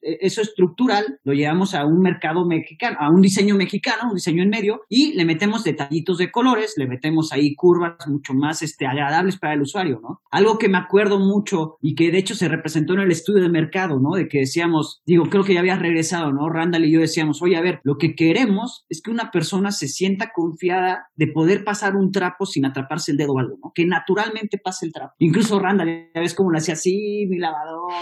eso estructural, lo llevamos a un mercado mexicano, a un diseño mexicano, un diseño en medio, y le metemos detallitos de colores, le metemos ahí curvas mucho más este, agradables para el usuario, ¿no? Algo que me acuerdo mucho y que de hecho se representó en el estudio de mercado, ¿no? De que decíamos, digo, creo que ya había regresado, ¿no? Randall y yo decíamos, oye, a ver, lo que queremos es que una persona se sienta confiada de poder pasar un trapo sin atraparse el dedo o algo, ¿no? Que naturalmente el trapo. Incluso Randall, ya ves cómo lo hacía así, mi lavadora,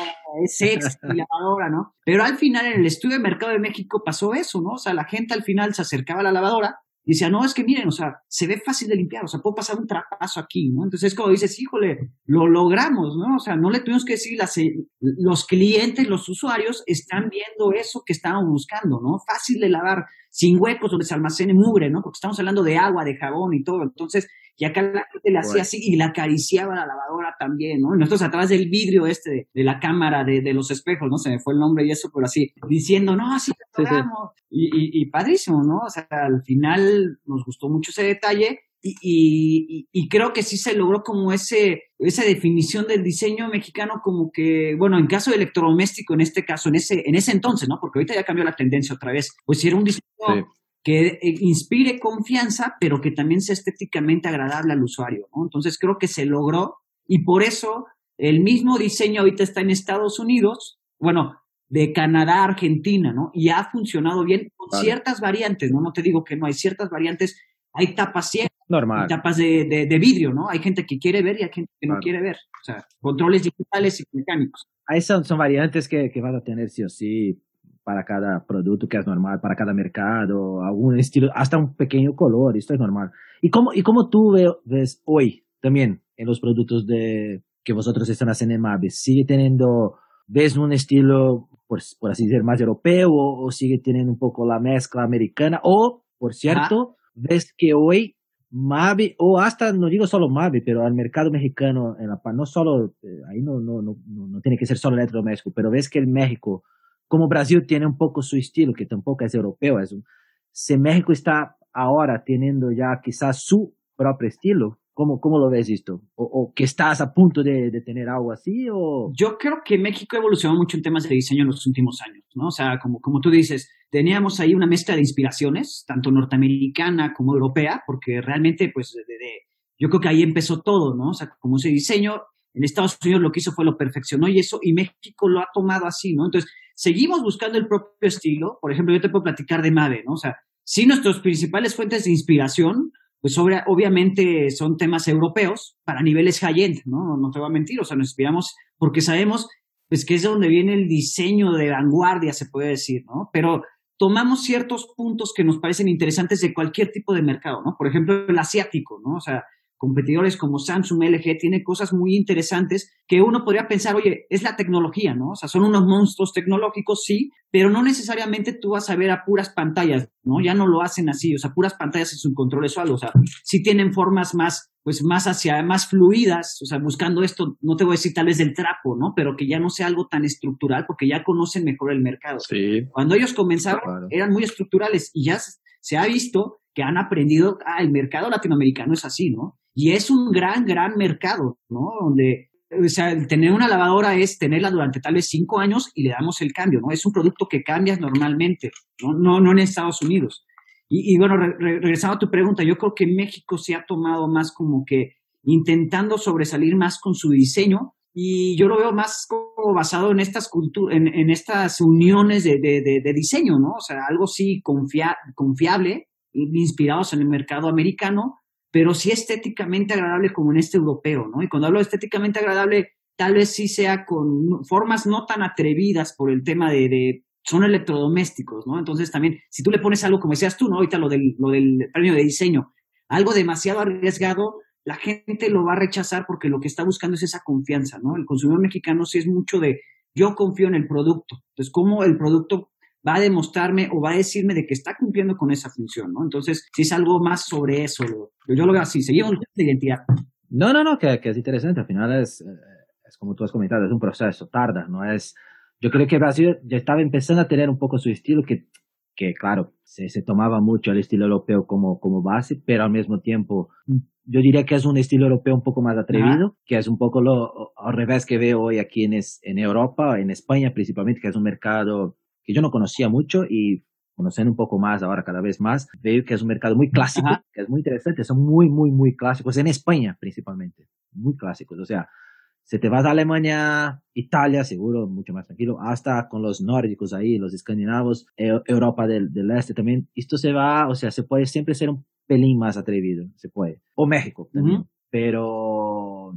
es sexy, mi lavadora, ¿no? Pero al final en el estudio de mercado de México pasó eso, ¿no? O sea, la gente al final se acercaba a la lavadora y decía, no, es que miren, o sea, se ve fácil de limpiar, o sea, puedo pasar un trapazo aquí, ¿no? Entonces es como dices, híjole, lo logramos, ¿no? O sea, no le tuvimos que decir, las, los clientes, los usuarios están viendo eso que estaban buscando, ¿no? Fácil de lavar, sin huecos donde se almacene mugre, ¿no? Porque estamos hablando de agua, de jabón y todo. Entonces, y acá la gente le hacía así y la acariciaba la lavadora también, ¿no? Y nosotros atrás del vidrio este de, la cámara de, de, los espejos, ¿no? Se me fue el nombre y eso, pero así, diciendo, no, así lo logramos. Y, y, padrísimo, ¿no? O sea, al final nos gustó mucho ese detalle y, y, y, creo que sí se logró como ese, esa definición del diseño mexicano como que, bueno, en caso de electrodoméstico, en este caso, en ese, en ese entonces, ¿no? Porque ahorita ya cambió la tendencia otra vez, pues era un diseño que eh, inspire confianza, pero que también sea estéticamente agradable al usuario. ¿no? Entonces creo que se logró y por eso el mismo diseño ahorita está en Estados Unidos, bueno, de Canadá, Argentina, ¿no? Y ha funcionado bien con ciertas variantes, ¿no? No te digo que no, hay ciertas variantes, hay tapas ciegas, Normal. tapas de, de, vidrio, ¿no? Hay gente que quiere ver y hay gente que no quiere ver. O sea, controles digitales y mecánicos. Ahí son, son variantes que, que vas a tener sí o sí para cada producto que es normal, para cada mercado, algún estilo, hasta un pequeño color, esto es normal. ¿Y cómo, y cómo tú ves hoy también en los productos de, que vosotros están haciendo en? ¿Sigue teniendo, ves un estilo, por, por así decir, más europeo o, sigue teniendo un poco la mezcla americana? O, por cierto, ves que hoy Mavi, o hasta, no digo solo Mavi, pero al mercado mexicano, en la, no solo, eh, ahí no, no, no, no, tiene que ser solo electrodoméstico, pero ves que el México como Brasil tiene un poco su estilo, que tampoco es europeo, es un, si México está ahora teniendo ya quizás su propio estilo, ¿cómo, cómo lo ves esto? ¿O, que estás a punto de, de, tener algo así? O... Yo creo que México evolucionó mucho en temas de diseño en los últimos años, ¿no? O sea, como, como tú dices, teníamos ahí una mezcla de inspiraciones, tanto norteamericana como europea, porque realmente, pues, de, yo creo que ahí empezó todo, ¿no? O sea, como ese diseño, en Estados Unidos lo que hizo fue lo perfeccionó y eso, y México lo ha tomado así, ¿no? Entonces, seguimos buscando el propio estilo. Por ejemplo, yo te puedo platicar de Mave, ¿no? O sea, sí nuestras principales fuentes de inspiración, pues obviamente son temas europeos para niveles high-end, ¿no? No te voy a mentir, o sea, nos inspiramos porque sabemos pues que es de donde viene el diseño de vanguardia, se puede decir, ¿no? Pero tomamos ciertos puntos que nos parecen interesantes de cualquier tipo de mercado, ¿no? Por ejemplo, el asiático, ¿no? O sea, competidores como Samsung, LG, tiene cosas muy interesantes que uno podría pensar, oye, es la tecnología, ¿no? O sea, son unos monstruos tecnológicos, sí, pero no necesariamente tú vas a ver a puras pantallas, ¿no? Ya no lo hacen así, o sea, puras pantallas su control o algo, o sea, sí tienen formas más, pues más hacia, más fluidas, o sea, buscando esto, no te voy a decir tal vez del trapo, ¿no? Pero que ya no sea algo tan estructural porque ya conocen mejor el mercado. Sí. Cuando ellos comenzaron, eran muy estructurales y ya se ha visto que han aprendido, ah, el mercado latinoamericano es así, ¿no? Y es un gran, gran mercado, ¿no? Donde, o sea, tener una lavadora es tenerla durante tal vez cinco años y le damos el cambio, ¿no? Es un producto que cambias normalmente, ¿no? No, no en Estados Unidos. Y, bueno, regresando a tu pregunta, yo creo que México se ha tomado más como que intentando sobresalir más con su diseño y yo lo veo más como basado en estas en, en, estas uniones de, de, diseño, ¿no? O sea, algo sí confiable, inspirados en el mercado americano, pero sí estéticamente agradable como en este europeo, ¿no? Y cuando hablo de estéticamente agradable, tal vez sí sea con formas no tan atrevidas por el tema de, son electrodomésticos, ¿no? Entonces también, si tú le pones algo, como decías tú, ¿no? Ahorita lo del, lo del premio de diseño, algo demasiado arriesgado, la gente lo va a rechazar porque lo que está buscando es esa confianza, ¿no? El consumidor mexicano sí es mucho de yo confío en el producto. Entonces, ¿cómo el producto va a demostrarme o va a decirme de que está cumpliendo con esa función, ¿no? Entonces, si es algo más sobre eso, yo lo veo así, se lleva un de identidad. No, no, no, que, es interesante, al final es, eh, es como tú has comentado, es un proceso, tarda, no es... Yo creo que Brasil ya estaba empezando a tener un poco su estilo que, que claro, se, se tomaba mucho el estilo europeo como, como base, pero al mismo tiempo yo diría que es un estilo europeo un poco más atrevido, que es un poco lo al revés que veo hoy aquí en, en Europa, en España principalmente, que es un mercado que yo no conocía mucho y conociendo un poco más ahora cada vez más, veo que es un mercado muy clásico, que es muy interesante, son muy, muy, muy clásicos, en España principalmente, muy clásicos, o sea, se te vas a Alemania, Italia, seguro, mucho más tranquilo, hasta con los nórdicos ahí, los escandinavos, Europa del, del, este también. Esto se va, o sea, se puede siempre ser un pelín más atrevido, se puede. O México también. Pero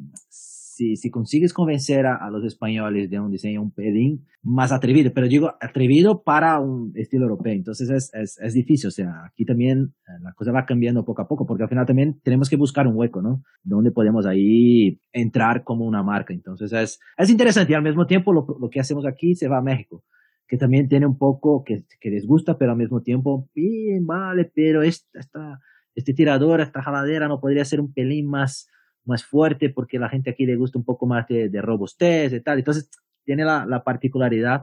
si, si consigues convencer a, los españoles de un diseño un pelín más atrevido, pero digo atrevido para un estilo europeo, entonces es, es, es difícil, o sea, aquí también eh, la cosa va cambiando poco a poco, porque al final también tenemos que buscar un hueco, ¿no? Donde podemos ahí entrar como una marca, entonces es, es interesante. Y al mismo tiempo lo, lo que hacemos aquí se va a México que también tiene un poco que, que les gusta, pero al mismo tiempo, bien, vale, pero esta, esta, este tirador, esta jaladera no podría ser un pelín más, más fuerte porque la gente aquí le gusta un poco más de, de robustez y tal. Entonces, tiene la, la particularidad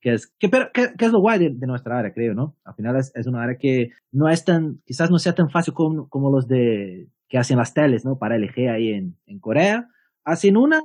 que es, que, pero, que, es lo guay de, nuestra área, creo, ¿no? Al final es, es, una área que no es tan, quizás no sea tan fácil como, como los de, que hacen las teles, ¿no? Para LG ahí en, en Corea. Hacen una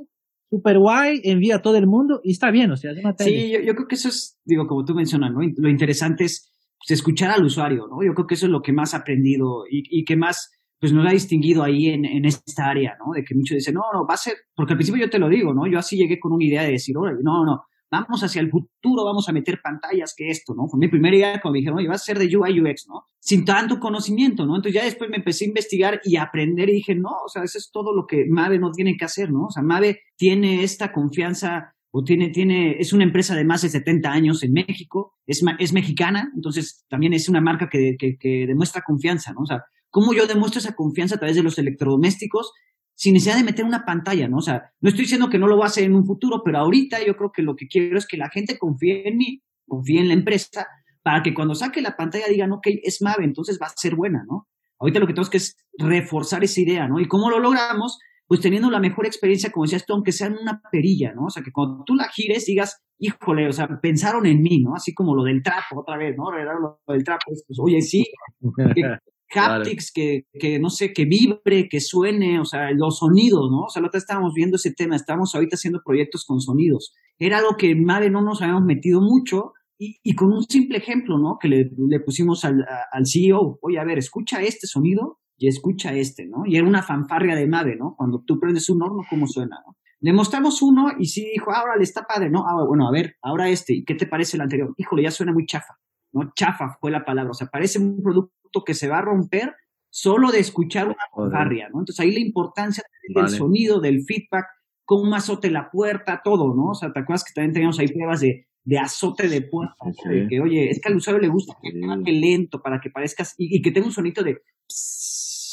super guay, envía a todo el mundo y está bien, o sea, es una tele. Sí, yo, yo creo que eso es, digo, como tú mencionas, ¿no? Lo interesante es pues, escuchar al usuario, ¿no? Yo creo que eso es lo que más he aprendido y, y que más pues nos ha distinguido ahí en, en, esta área, ¿no? De que muchos dicen, no, no, va a ser, porque al principio yo te lo digo, ¿no? Yo así llegué con una idea de decir, no, no, vamos hacia el futuro, vamos a meter pantallas que esto, ¿no? Fue mi primera idea cuando me dijeron, oye, va a ser de UI UX, ¿no? Sin tanto conocimiento, ¿no? Entonces ya después me empecé a investigar y aprender y dije, no, o sea, eso es todo lo que Mave no tiene que hacer, ¿no? O sea, Mave tiene esta confianza o tiene, tiene, es una empresa de más de 70 años en México, es, es mexicana, entonces también es una marca que, que, que, demuestra confianza, ¿no? O sea, ¿cómo yo demuestro esa confianza a través de los electrodomésticos sin necesidad de meter una pantalla, ¿no? O sea, no estoy diciendo que no lo va a hacer en un futuro, pero ahorita yo creo que lo que quiero es que la gente confíe en mí, confíe en la empresa, para que cuando saque la pantalla digan, ok, es Mave, entonces va a ser buena, ¿no? Ahorita lo que tenemos que es reforzar esa idea, ¿no? ¿Y cómo lo logramos? pues teniendo la mejor experiencia, como decías tú, aunque sea en una perilla, ¿no? O sea, que cuando tú la gires digas, híjole, o sea, pensaron en mí, ¿no? Así como lo del trapo, otra vez, ¿no? Lo del trapo, pues, oye, sí, haptics, que, que, no sé, que vibre, que suene, o sea, los sonidos, ¿no? O sea, la otra estábamos viendo ese tema, estábamos ahorita haciendo proyectos con sonidos. Era algo que madre no nos habíamos metido mucho, y, y, con un simple ejemplo, ¿no? Que le, le pusimos al, al CEO, oye, a ver, escucha este sonido y escucha este, ¿no? Y era una fanfarria de nave, ¿no? Cuando tú prendes un horno, ¿cómo suena, no? Le mostramos uno y sí dijo, ahora le está padre, ¿no? Ah, bueno, a ver, ahora este, ¿y qué te parece el anterior? Híjole, ya suena muy chafa, ¿no? Chafa fue la palabra, o sea, parece un producto que se va a romper solo de escuchar una fanfarria, ¿no? Entonces ahí la importancia del sonido, del feedback, cómo azote la puerta, todo, ¿no? O sea, ¿te acuerdas que también teníamos ahí pruebas de, de azote de puerta? De que, oye, es que al usuario le gusta que lento para que parezcas, y, y que tenga un sonido de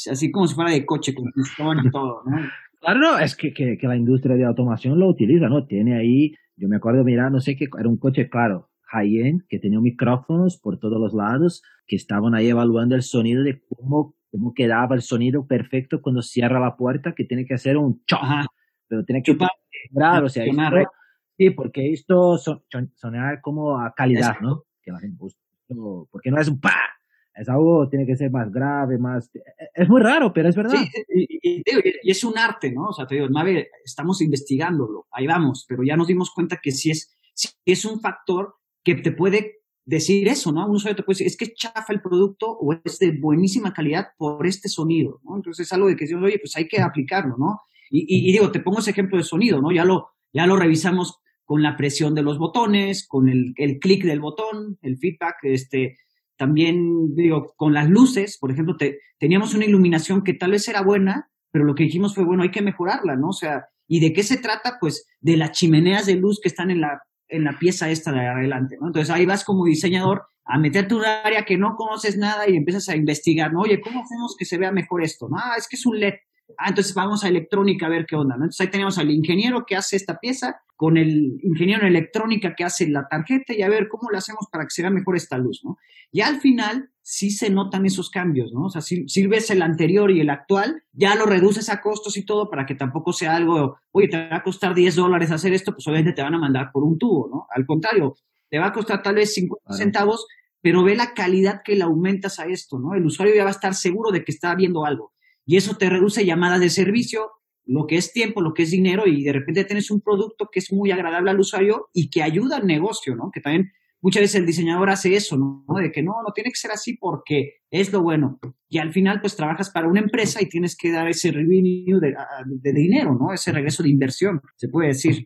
así como si fuera de coche, con pistón y todo, ¿no? Claro, no, es que, que, que, la industria de automación lo utiliza, ¿no? Tiene ahí, yo me acuerdo, mira, no sé qué, era un coche, claro, high-end, que tenía micrófonos por todos los lados, que estaban ahí evaluando el sonido de cómo, cómo quedaba el sonido perfecto cuando cierra la puerta, que tiene que hacer un chop, pero tiene que vibrar, o sea, sí, porque esto son, sonar como a calidad, ¿no? Que la gente, pues, porque no es un pa, es algo, tiene que ser más grave, más... Es muy raro, pero es verdad. Sí, y, y, es un arte, ¿no? O sea, te digo, Mave, estamos investigándolo, ahí vamos, pero ya nos dimos cuenta que sí es, sí es un factor que te puede decir eso, ¿no? Un usuario te puede decir, es que chafa el producto o es de buenísima calidad por este sonido, ¿no? Entonces es algo de que decimos, oye, pues hay que aplicarlo, ¿no? Y, y, digo, te pongo ese ejemplo de sonido, ¿no? Ya lo, ya lo revisamos con la presión de los botones, con el, el clic del botón, el feedback, este, también, digo, con las luces, por ejemplo, te, teníamos una iluminación que tal vez era buena, pero lo que dijimos fue, bueno, hay que mejorarla, ¿no? O sea, ¿y de qué se trata? Pues de las chimeneas de luz que están en la, en la pieza esta de adelante, ¿no? Entonces ahí vas como diseñador a meterte un área que no conoces nada y empiezas a investigar, ¿no? Oye, ¿cómo hacemos que se vea mejor esto? Ah, es que es un LED. Ah, entonces vamos a electrónica a ver qué onda, ¿no? Entonces ahí tenemos al ingeniero que hace esta pieza con el ingeniero en electrónica que hace la tarjeta y a ver cómo le hacemos para que se vea mejor esta luz, ¿no? Y al final sí se notan esos cambios, ¿no? O sea, si, si ves el anterior y el actual, ya lo reduces a costos y todo para que tampoco sea algo, oye, te va a costar 10 dólares hacer esto, pues obviamente te van a mandar por un tubo, ¿no? Al contrario, te va a costar tal vez 50 centavos, pero ve la calidad que le aumentas a esto, ¿no? El usuario ya va a estar seguro de que está viendo algo. Y eso te reduce llamadas de servicio, lo que es tiempo, lo que es dinero, y de repente tienes un producto que es muy agradable al usuario y que ayuda al negocio, ¿no? Que también muchas veces el diseñador hace eso, ¿no? De que no, no tiene que ser así porque es lo bueno. Y al final, pues trabajas para una empresa y tienes que dar ese revenue de, dinero, ¿no? Ese regreso de inversión, se puede decir.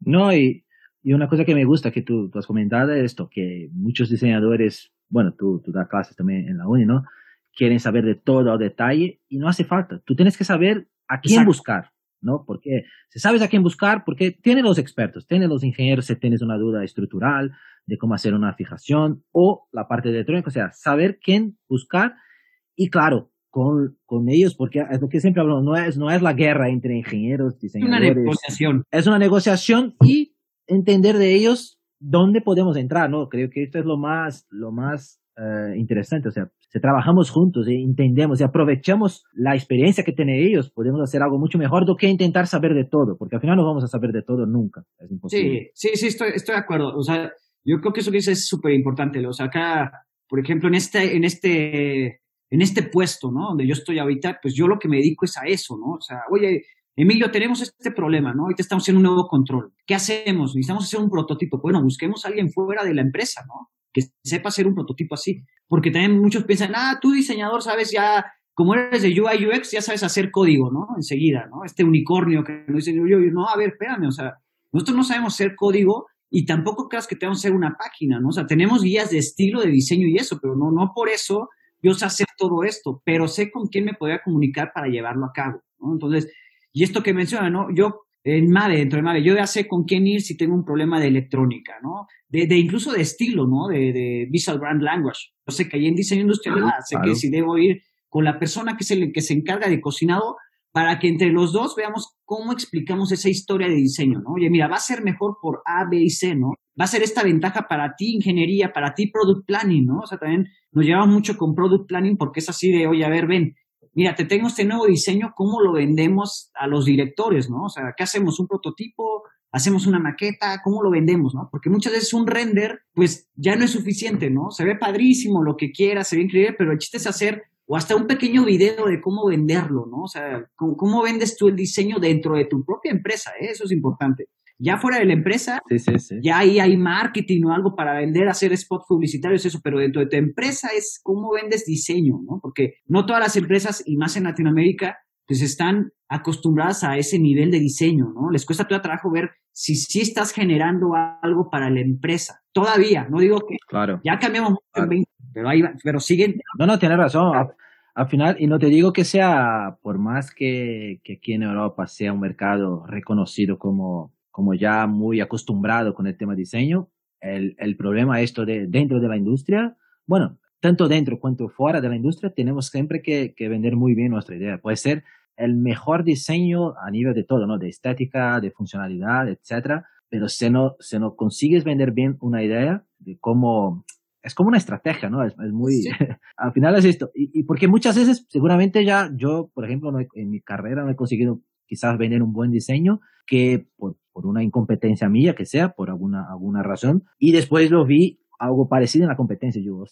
No, y, y una cosa que me gusta que tú, tú has comentado es esto, que muchos diseñadores, bueno, tú, tú das clases también en la uni, ¿no? Quieren saber de todo a detalle y no hace falta. Tú tienes que saber a quién buscar, ¿no? Porque si sabes a quién buscar, porque tienen los expertos, tienen los ingenieros si tienes una duda estructural de cómo hacer una fijación o la parte de electrónica, o sea, saber quién buscar y claro, con, con, ellos, porque es lo que siempre hablo, no es, no es la guerra entre ingenieros, diseñadores. Es una negociación. Es una negociación y entender de ellos dónde podemos entrar, ¿no? Creo que esto es lo más, lo más uh, interesante, o sea, si trabajamos juntos y entendemos y aprovechamos la experiencia que tienen ellos, podemos hacer algo mucho mejor do que intentar saber de todo, porque al final no vamos a saber de todo nunca, es imposible. Sí, sí, sí, estoy, estoy de acuerdo, o sea, yo creo que eso que dices es súper importante, o sea, acá, por ejemplo, en este, en este, en este puesto, ¿no? Donde yo estoy ahorita, pues yo lo que me dedico es a eso, ¿no? O sea, oye, Emilio, tenemos este problema, ¿no? Ahorita estamos haciendo un nuevo control. ¿Qué hacemos? Necesitamos hacer un prototipo. Bueno, busquemos a alguien fuera de la empresa, ¿no? Que sepa hacer un prototipo así. Porque también muchos piensan, ah, tú diseñador sabes ya, como eres de UI UX, ya sabes hacer código, ¿no? Enseguida, ¿no? Este unicornio que nos dice, yo, yo, no, a ver, espérame, o sea, nosotros no sabemos hacer código y tampoco creas que tenemos que hacer una página, ¿no? O sea, tenemos guías de estilo, de diseño y eso, pero no, no por eso yo sé hacer todo esto, pero sé con quién me podría comunicar para llevarlo a cabo, ¿no? Entonces, y esto que menciona, ¿no? Yo en MAVE, dentro de MAVE, yo ya sé con quién ir si tengo un problema de electrónica, ¿no? De, de incluso de estilo, ¿no? De, de, Visual Brand Language. Yo sé que ahí en diseño industrial ah, sé que si debo ir con la persona que es el que se encarga de cocinado para que entre los dos veamos cómo explicamos esa historia de diseño, ¿no? Oye, mira, va a ser mejor por A, B y C, ¿no? Va a ser esta ventaja para ti, ingeniería, para ti, product planning, ¿no? O sea, también nos llevamos mucho con product planning porque es así de, oye, a ver, ven, mira, te tengo este nuevo diseño, ¿cómo lo vendemos a los directores, no? O sea, ¿qué hacemos? ¿Un prototipo? ¿Hacemos una maqueta? ¿Cómo lo vendemos, no? Porque muchas veces un render, pues ya no es suficiente, ¿no? Se ve padrísimo, lo que quieras, se ve increíble, pero el chiste es hacer o hasta un pequeño video de cómo venderlo, ¿no? O sea, cómo, vendes tú el diseño dentro de tu propia empresa. Eso es importante. Ya fuera de la empresa, ya ahí hay marketing o algo para vender, hacer spots publicitarios, eso, pero dentro de tu empresa es cómo vendes diseño, ¿no? Porque no todas las empresas, y más en Latinoamérica, pues están acostumbradas a ese nivel de diseño, ¿no? Les cuesta todo trabajo ver si sí estás generando algo para la empresa. Todavía, no digo que claro. ya cambiamos mucho pero ahí pero siguen. No, no, tienes razón. Al, final, y no te digo que sea, por más que, que aquí en Europa sea un mercado reconocido como como ya muy acostumbrado con el tema diseño, el, el problema esto de dentro de la industria, bueno, tanto dentro cuanto fuera de la industria, tenemos siempre que, que vender muy bien nuestra idea. Puede ser el mejor diseño a nivel de todo, ¿no? De estética, de funcionalidad, etcétera. Pero si no, si no consigues vender bien una idea de cómo, es como una estrategia, ¿no? Es, es muy, al final es esto. Y, y, porque muchas veces, seguramente ya yo, por ejemplo, no en mi carrera no he conseguido quizás vender un buen diseño que por, por una incompetencia mía, que sea, por alguna, alguna razón, y después lo vi algo parecido en la competencia. Yo,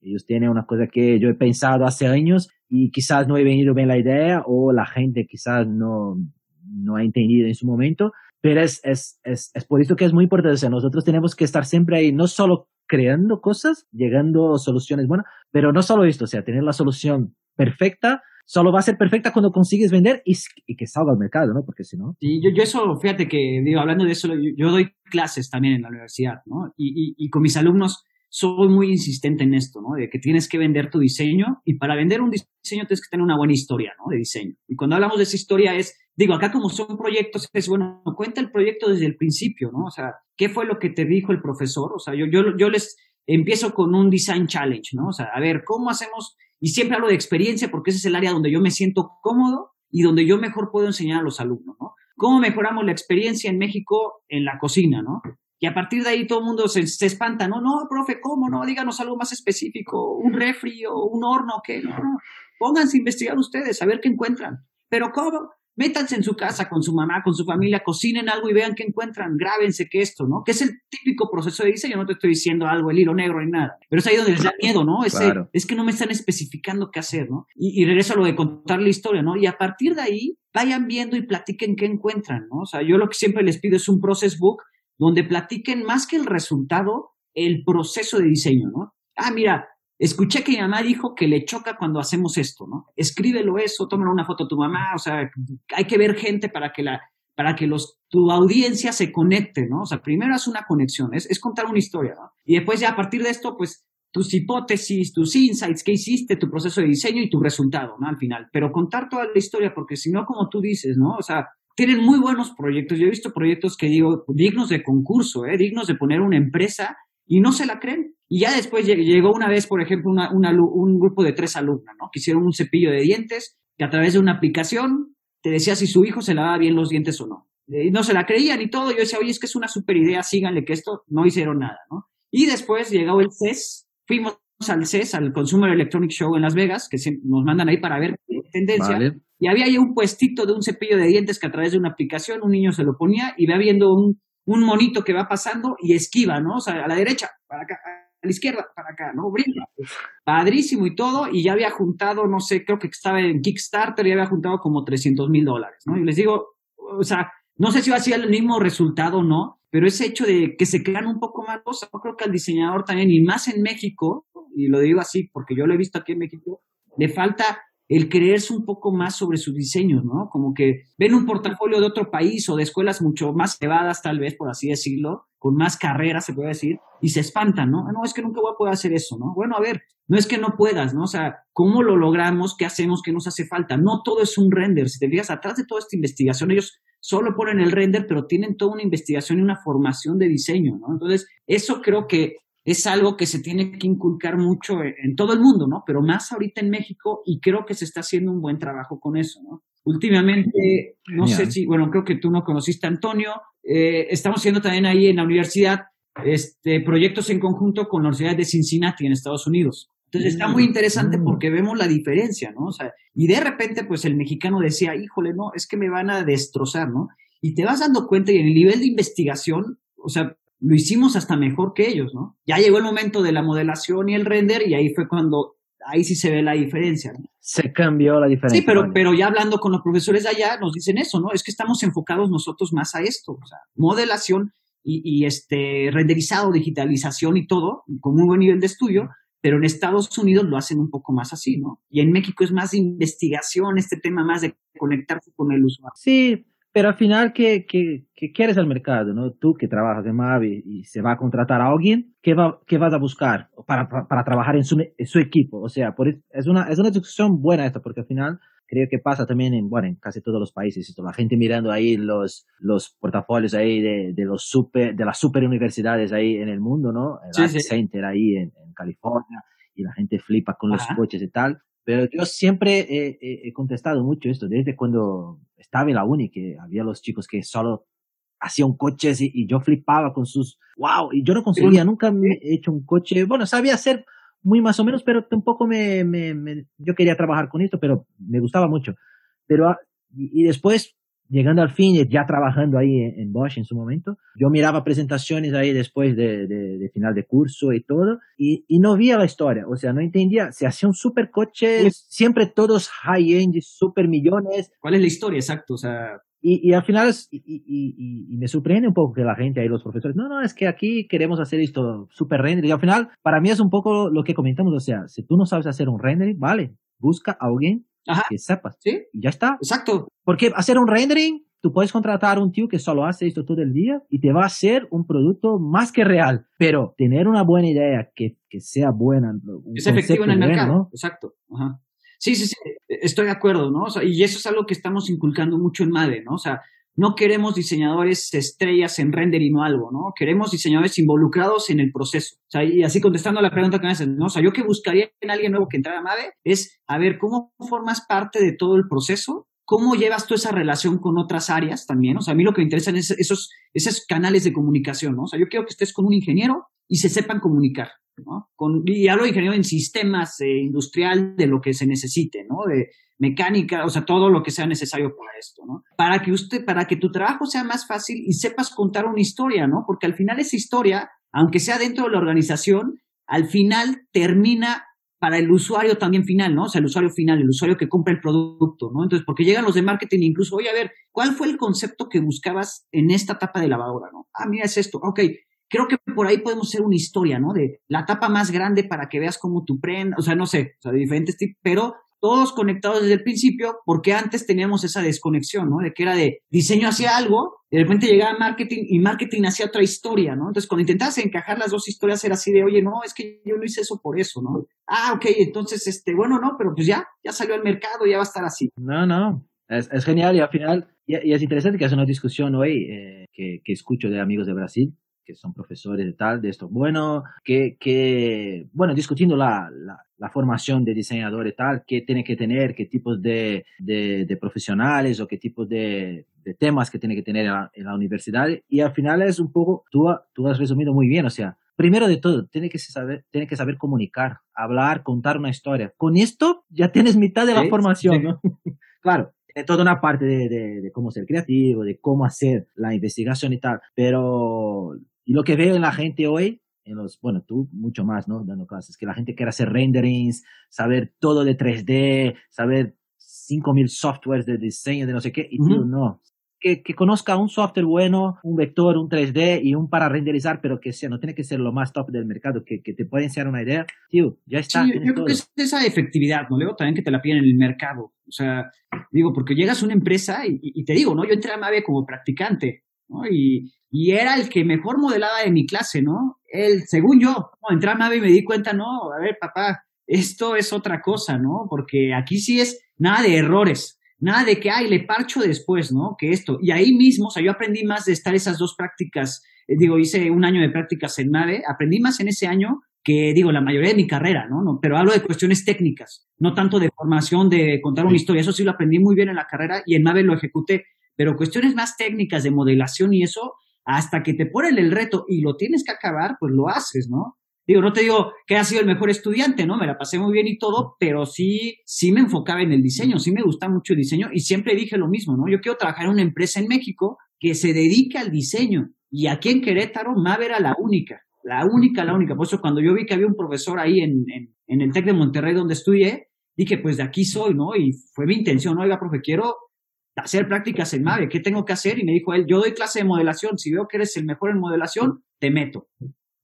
ellos tienen una cosa que yo he pensado hace años y quizás no he venido bien la idea o la gente quizás no, no ha entendido en su momento, pero es, es, es, es por eso que es muy importante. O sea, nosotros tenemos que estar siempre ahí, no solo creando cosas, llegando a soluciones buenas, pero no solo esto, o sea, tener la solución perfecta, solo va a ser perfecta cuando consigues vender y, que salga al mercado, ¿no? Porque si no... Sí, yo, yo eso, fíjate que, digo, hablando de eso, yo, doy clases también en la universidad, ¿no? Y, y, y, con mis alumnos soy muy insistente en esto, ¿no? De que tienes que vender tu diseño y para vender un diseño tienes que tener una buena historia, ¿no? De diseño. Y cuando hablamos de esa historia es, digo, acá como son proyectos, es, bueno, cuenta el proyecto desde el principio, ¿no? O sea, ¿qué fue lo que te dijo el profesor? O sea, yo, yo, yo les empiezo con un design challenge, ¿no? O sea, a ver, ¿cómo hacemos y siempre hablo de experiencia porque ese es el área donde yo me siento cómodo y donde yo mejor puedo enseñar a los alumnos, ¿no? ¿Cómo mejoramos la experiencia en México en la cocina, ¿no? Y a partir de ahí todo el mundo se, espanta, no, no, profe, ¿cómo? No, díganos algo más específico, un refri o un horno, ¿qué? No, no, pónganse a investigar ustedes, a ver qué encuentran. Pero ¿cómo? Métanse en su casa con su mamá, con su familia, cocinen algo y vean qué encuentran, grábense que esto, ¿no? Que es el típico proceso de diseño, no te estoy diciendo algo, el hilo negro ni nada, pero es ahí donde les da miedo, ¿no? Es que no me están especificando qué hacer, ¿no? Y, y regreso a lo de contar la historia, ¿no? Y a partir de ahí, vayan viendo y platiquen qué encuentran, ¿no? O sea, yo lo que siempre les pido es un process book donde platiquen más que el resultado, el proceso de diseño, ¿no? Ah, mira, escuché que mi mamá dijo que le choca cuando hacemos esto, ¿no? Escríbelo eso, tómalo una foto a tu mamá, o sea, hay que ver gente para que la para que los, tu audiencia se conecte, ¿no? O sea, primero es una conexión, es, es contar una historia, ¿no? Y después ya a partir de esto, pues, tus hipótesis, tus insights, qué hiciste, tu proceso de diseño y tu resultado, ¿no? Al final. Pero contar toda la historia, porque si no, como tú dices, ¿no? O sea, tienen muy buenos proyectos. Yo he visto proyectos que digo, dignos de concurso, ¿eh? dignos de poner una empresa y no se la creen. Y ya después llegó una vez, por ejemplo, un grupo de tres alumnas, ¿no? Que hicieron un cepillo de dientes que a través de una aplicación te decía si su hijo se lavaba bien los dientes o no. Y no se la creían y todo. Yo decía, oye, es que es una super idea, síganle que esto no hicieron nada, ¿no? Y después llegó el CES, fuimos al CES, al Consumer Electronic Show en Las Vegas, que nos mandan ahí para ver tendencia. Y había ahí un puestito de un cepillo de dientes que a través de una aplicación un niño se lo ponía y va viendo un, un monito que va pasando y esquiva, ¿no? O sea, a la derecha, para acá, a la izquierda, para acá, ¿no? Brinda. Padrísimo y todo, y ya había juntado, no sé, creo que estaba en Kickstarter y había juntado como 300 mil dólares, ¿no? Y les digo, o sea, no sé si va a ser el mismo resultado o no, pero ese hecho de que se crean un poco más cosas, yo creo que al diseñador también, y más en México, y lo digo así porque yo lo he visto aquí en México, le falta el creerse un poco más sobre sus diseños, ¿no? Como que ven un portafolio de otro país o de escuelas mucho más elevadas, tal vez, por así decirlo, con más carreras, se puede decir, y se espantan, ¿no? No, es que nunca voy a poder hacer eso, ¿no? Bueno, a ver, no es que no puedas, ¿no? O sea, ¿cómo lo logramos? ¿Qué hacemos? ¿Qué nos hace falta? No todo es un render. Si te fijas, atrás de toda esta investigación, ellos solo ponen el render, pero tienen toda una investigación y una formación de diseño, ¿no? Entonces, eso creo que es algo que se tiene que inculcar mucho en, todo el mundo, ¿no? Pero más ahorita en México y creo que se está haciendo un buen trabajo con eso, ¿no? Últimamente, no sé si, bueno, creo que tú no conociste a Antonio, eh, estamos haciendo también ahí en la universidad este, proyectos en conjunto con la Universidad de Cincinnati en Estados Unidos. Entonces está muy interesante mm. porque vemos la diferencia, ¿no? O sea, y de repente, pues el mexicano decía, híjole, no, es que me van a destrozar, ¿no? Y te vas dando cuenta y en el nivel de investigación, o sea, lo hicimos hasta mejor que ellos, ¿no? Ya llegó el momento de la modelación y el render y ahí fue cuando, ahí sí se ve la diferencia. ¿no? Se cambió la diferencia. Sí, pero, pero ya hablando con los profesores de allá nos dicen eso, ¿no? Es que estamos enfocados nosotros más a esto, o sea, modelación y, y este renderizado, digitalización y todo, con muy buen nivel de estudio, pero en Estados Unidos lo hacen un poco más así, ¿no? Y en México es más de investigación, este tema más de conectarse con el usuario. Sí, pero al final, ¿qué, qué, qué quieres al mercado? ¿no? Tú que trabajas en Mavi y se va a contratar a alguien, ¿qué, va, qué vas a buscar para, para, trabajar en su, en su, equipo? O sea, por, es, una, es una discusión buena esto, porque al final creo que pasa también en, bueno, en casi todos los países. Esto, la gente mirando ahí los, los portafolios ahí de, de, los super, de las super universidades ahí en el mundo, ¿no? El sí, Center ahí en, en, California y la gente flipa con los coches y tal. Pero yo siempre he, he, contestado mucho esto, desde cuando estaba en la uni, que había los chicos que solo hacían coches y, y yo flipaba con sus, wow, y yo no conseguía, nunca me he hecho un coche, bueno, sabía hacer muy más o menos, pero tampoco me, me, me yo quería trabajar con esto, pero me gustaba mucho. Pero, ah, y, y después llegando al fin, ya trabajando ahí en, Bosch en su momento, yo miraba presentaciones ahí después de, de, final de curso y todo, y, y, no veía la historia, o sea, no entendía, se hacían super coches, siempre todos high-end, super millones. ¿Cuál es la historia exacto? O sea... Y, y al final, y, y, me sorprende un poco que la gente ahí, los profesores, no, no, es que aquí queremos hacer esto super render. Y al final, para mí es un poco lo que comentamos, o sea, si tú no sabes hacer un render, vale, busca a alguien Ajá. que sepas. Sí. Y ya está. Exacto. Porque hacer un rendering, tú puedes contratar a un tío que solo hace esto todo el día y te va a hacer un producto más que real. Pero tener una buena idea que, que sea buena. Es efectivo en el mercado. ¿no? Exacto. Ajá. Sí, sí, sí, estoy de acuerdo, ¿no? O sea, y eso es algo que estamos inculcando mucho en MADE, ¿no? O sea, no queremos diseñadores estrellas en rendering o algo, ¿no? Queremos diseñadores involucrados en el proceso. O sea, y así contestando a la pregunta que me hacen, ¿no? O sea, yo que buscaría en alguien nuevo que entrara a MAVE es, a ver, ¿cómo formas parte de todo el proceso? ¿Cómo llevas tú esa relación con otras áreas también? O sea, a mí lo que me interesan es esos, esos canales de comunicación, ¿no? O sea, yo quiero que estés con un ingeniero y se sepan comunicar, ¿no? Con, y hablo de ingeniero en sistemas eh, industrial, de lo que se necesite, ¿no? De mecánica, o sea, todo lo que sea necesario para esto, ¿no? Para que usted, para que tu trabajo sea más fácil y sepas contar una historia, ¿no? Porque al final esa historia, aunque sea dentro de la organización, al final termina para el usuario también final, ¿no? O sea, el usuario final, el usuario que compra el producto, ¿no? Entonces, porque llegan los de marketing incluso, oye, a ver, ¿cuál fue el concepto que buscabas en esta tapa de lavadora, ¿no? Ah, mira, es esto. Ok, creo que por ahí podemos hacer una historia, ¿no? De la tapa más grande para que veas cómo tu prenda, o sea, no sé, o sea, de diferentes tipos, pero todos conectados desde el principio, porque antes teníamos esa desconexión, ¿no? De que era de diseño hacia algo, de repente llegaba marketing y marketing hacia otra historia, ¿no? Entonces, cuando intentabas encajar las dos historias, era así de, oye, no, es que yo no hice eso por eso, ¿no? Ah, ok, entonces, este, bueno, no, pero pues ya, ya salió al mercado, ya va a estar así. No, no, es, genial y al final, y, es interesante que hace una discusión hoy eh, que, que escucho de amigos de Brasil, que son profesores de tal, de esto. Bueno, que, que bueno, discutiendo la, la, formación de diseñador y tal, qué tiene que tener, qué tipos de, de, profesionales o qué tipos de, de, temas que tiene que tener en la, universidad. Y al final es un poco, tú, tú has resumido muy bien, o sea, primero de todo, tiene que saber, tiene que saber comunicar, hablar, contar una historia. Con esto ya tienes mitad de la formación, ¿no? claro, tiene toda una parte de, de, de, cómo ser creativo, de cómo hacer la investigación y tal, pero y lo que veo en la gente hoy, en los, bueno, tú mucho más, ¿no? Dando clases, que la gente quiere hacer renderings, saber todo de 3D, saber 5000 softwares de diseño, de no sé qué, y tú no. Que, que, conozca un software bueno, un vector, un 3D y un para renderizar, pero que sea, no tiene que ser lo más top del mercado, que, que te puede enseñar una idea, tío, ya está. Sí, yo creo que es esa efectividad, ¿no? Luego también que te la piden en el mercado. O sea, digo, porque llegas a una empresa y, y te digo, ¿no? Yo entré a Mave como practicante, ¿no? Y, y era el que mejor modelaba de mi clase, ¿no? Él, según yo, ¿no? entré a Mave y me di cuenta, no, a ver, papá, esto es otra cosa, ¿no? Porque aquí sí es nada de errores, nada de que, ay, le parcho después, ¿no? Que esto. Y ahí mismo, o sea, yo aprendí más de estar esas dos prácticas, eh, digo, hice un año de prácticas en Mave, aprendí más en ese año que, digo, la mayoría de mi carrera, ¿no? ¿no? Pero hablo de cuestiones técnicas, no tanto de formación, de contar una historia, eso sí lo aprendí muy bien en la carrera y en Mave lo ejecuté, pero cuestiones más técnicas de modelación y eso, hasta que te ponen el reto y lo tienes que acabar, pues lo haces, ¿no? Digo, no te digo que has sido el mejor estudiante, ¿no? Me la pasé muy bien y todo, pero sí, sí me enfocaba en el diseño, sí me gusta mucho el diseño y siempre dije lo mismo, ¿no? Yo quiero trabajar en una empresa en México que se dedique al diseño y aquí en Querétaro, Maver era la única, la única, la única. Por eso cuando yo vi que había un profesor ahí en, en, en el TEC de Monterrey donde estudié, dije, pues de aquí soy, ¿no? Y fue mi intención, oiga, profe, quiero hacer prácticas en MAVE, ¿qué tengo que hacer? Y me dijo él, yo doy clase de modelación, si veo que eres el mejor en modelación, te meto.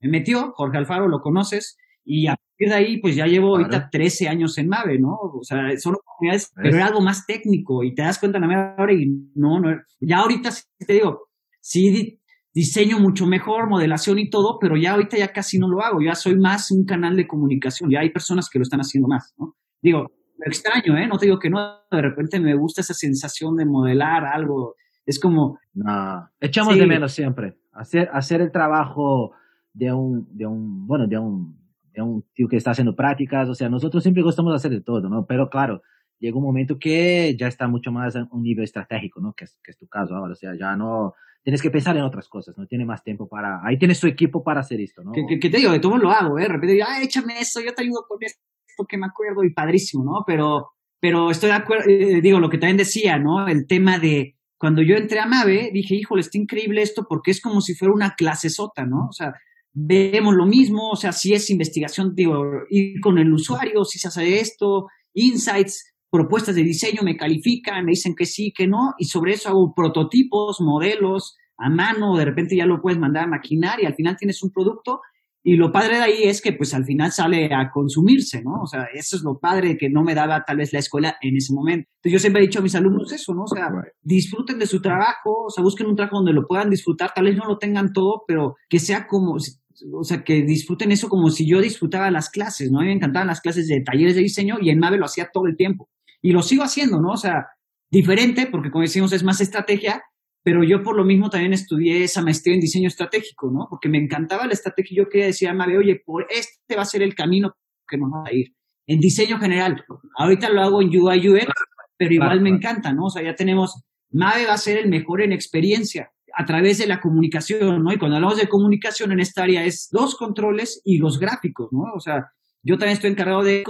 Me metió, Jorge Alfaro, lo conoces, y a partir de ahí, pues ya llevo ahorita 13 años en MAVE, ¿no? O sea, son oportunidades, pero era algo más técnico, y te das cuenta la ahora y no, no, ya ahorita te digo, sí diseño mucho mejor, modelación y todo, pero ya ahorita ya casi no lo hago, ya soy más un canal de comunicación, ya hay personas que lo están haciendo más, ¿no? Digo, extraño, ¿eh? No te digo que no, de repente me gusta esa sensación de modelar algo. Es como... No, echamos de menos siempre. Hacer, hacer el trabajo de un, de un, bueno, de un, de un tío que está haciendo prácticas, o sea, nosotros siempre gustamos hacer de todo, ¿no? Pero claro, llega un momento que ya está mucho más a un nivel estratégico, ¿no? Que es, que es tu caso ahora, o sea, ya no, tienes que pensar en otras cosas, no tiene más tiempo para, ahí tienes tu equipo para hacer esto, ¿no? Que, te digo, de todo lo hago, ¿eh? De repente, ah, échame eso, yo te ayudo con esto que me acuerdo y padrísimo, ¿no? Pero, pero estoy de acuerdo, eh, digo, lo que también decía, ¿no? El tema de cuando yo entré a Mave, dije, híjole, está increíble esto porque es como si fuera una clase sota, ¿no? O sea, vemos lo mismo, o sea, si es investigación, digo, ir con el usuario, si se hace esto, insights, propuestas de diseño, me califican, me dicen que sí, que no, y sobre eso hago prototipos, modelos a mano, de repente ya lo puedes mandar a maquinar y al final tienes un producto y lo padre de ahí es que pues al final sale a consumirse, ¿no? O sea, eso es lo padre que no me daba tal vez la escuela en ese momento. Entonces yo siempre he dicho a mis alumnos eso, ¿no? O sea, disfruten de su trabajo, o sea, busquen un trabajo donde lo puedan disfrutar, tal vez no lo tengan todo, pero que sea como, o sea, que disfruten eso como si yo disfrutaba las clases, ¿no? A mí me encantaban las clases de talleres de diseño y en Mave lo hacía todo el tiempo. Y lo sigo haciendo, ¿no? O sea, diferente, porque como decimos es más estrategia, pero yo por lo mismo también estudié esa maestría en diseño estratégico, ¿no? Porque me encantaba la estrategia y yo quería decir a Mabe, oye, por este va a ser el camino que nos va a ir. En diseño general, ahorita lo hago en UI UX, pero igual me encanta, ¿no? O sea, ya tenemos, Mave va a ser el mejor en experiencia a través de la comunicación, ¿no? Y cuando hablamos de comunicación en esta área es los controles y los gráficos, ¿no? O sea, yo también estoy encargado de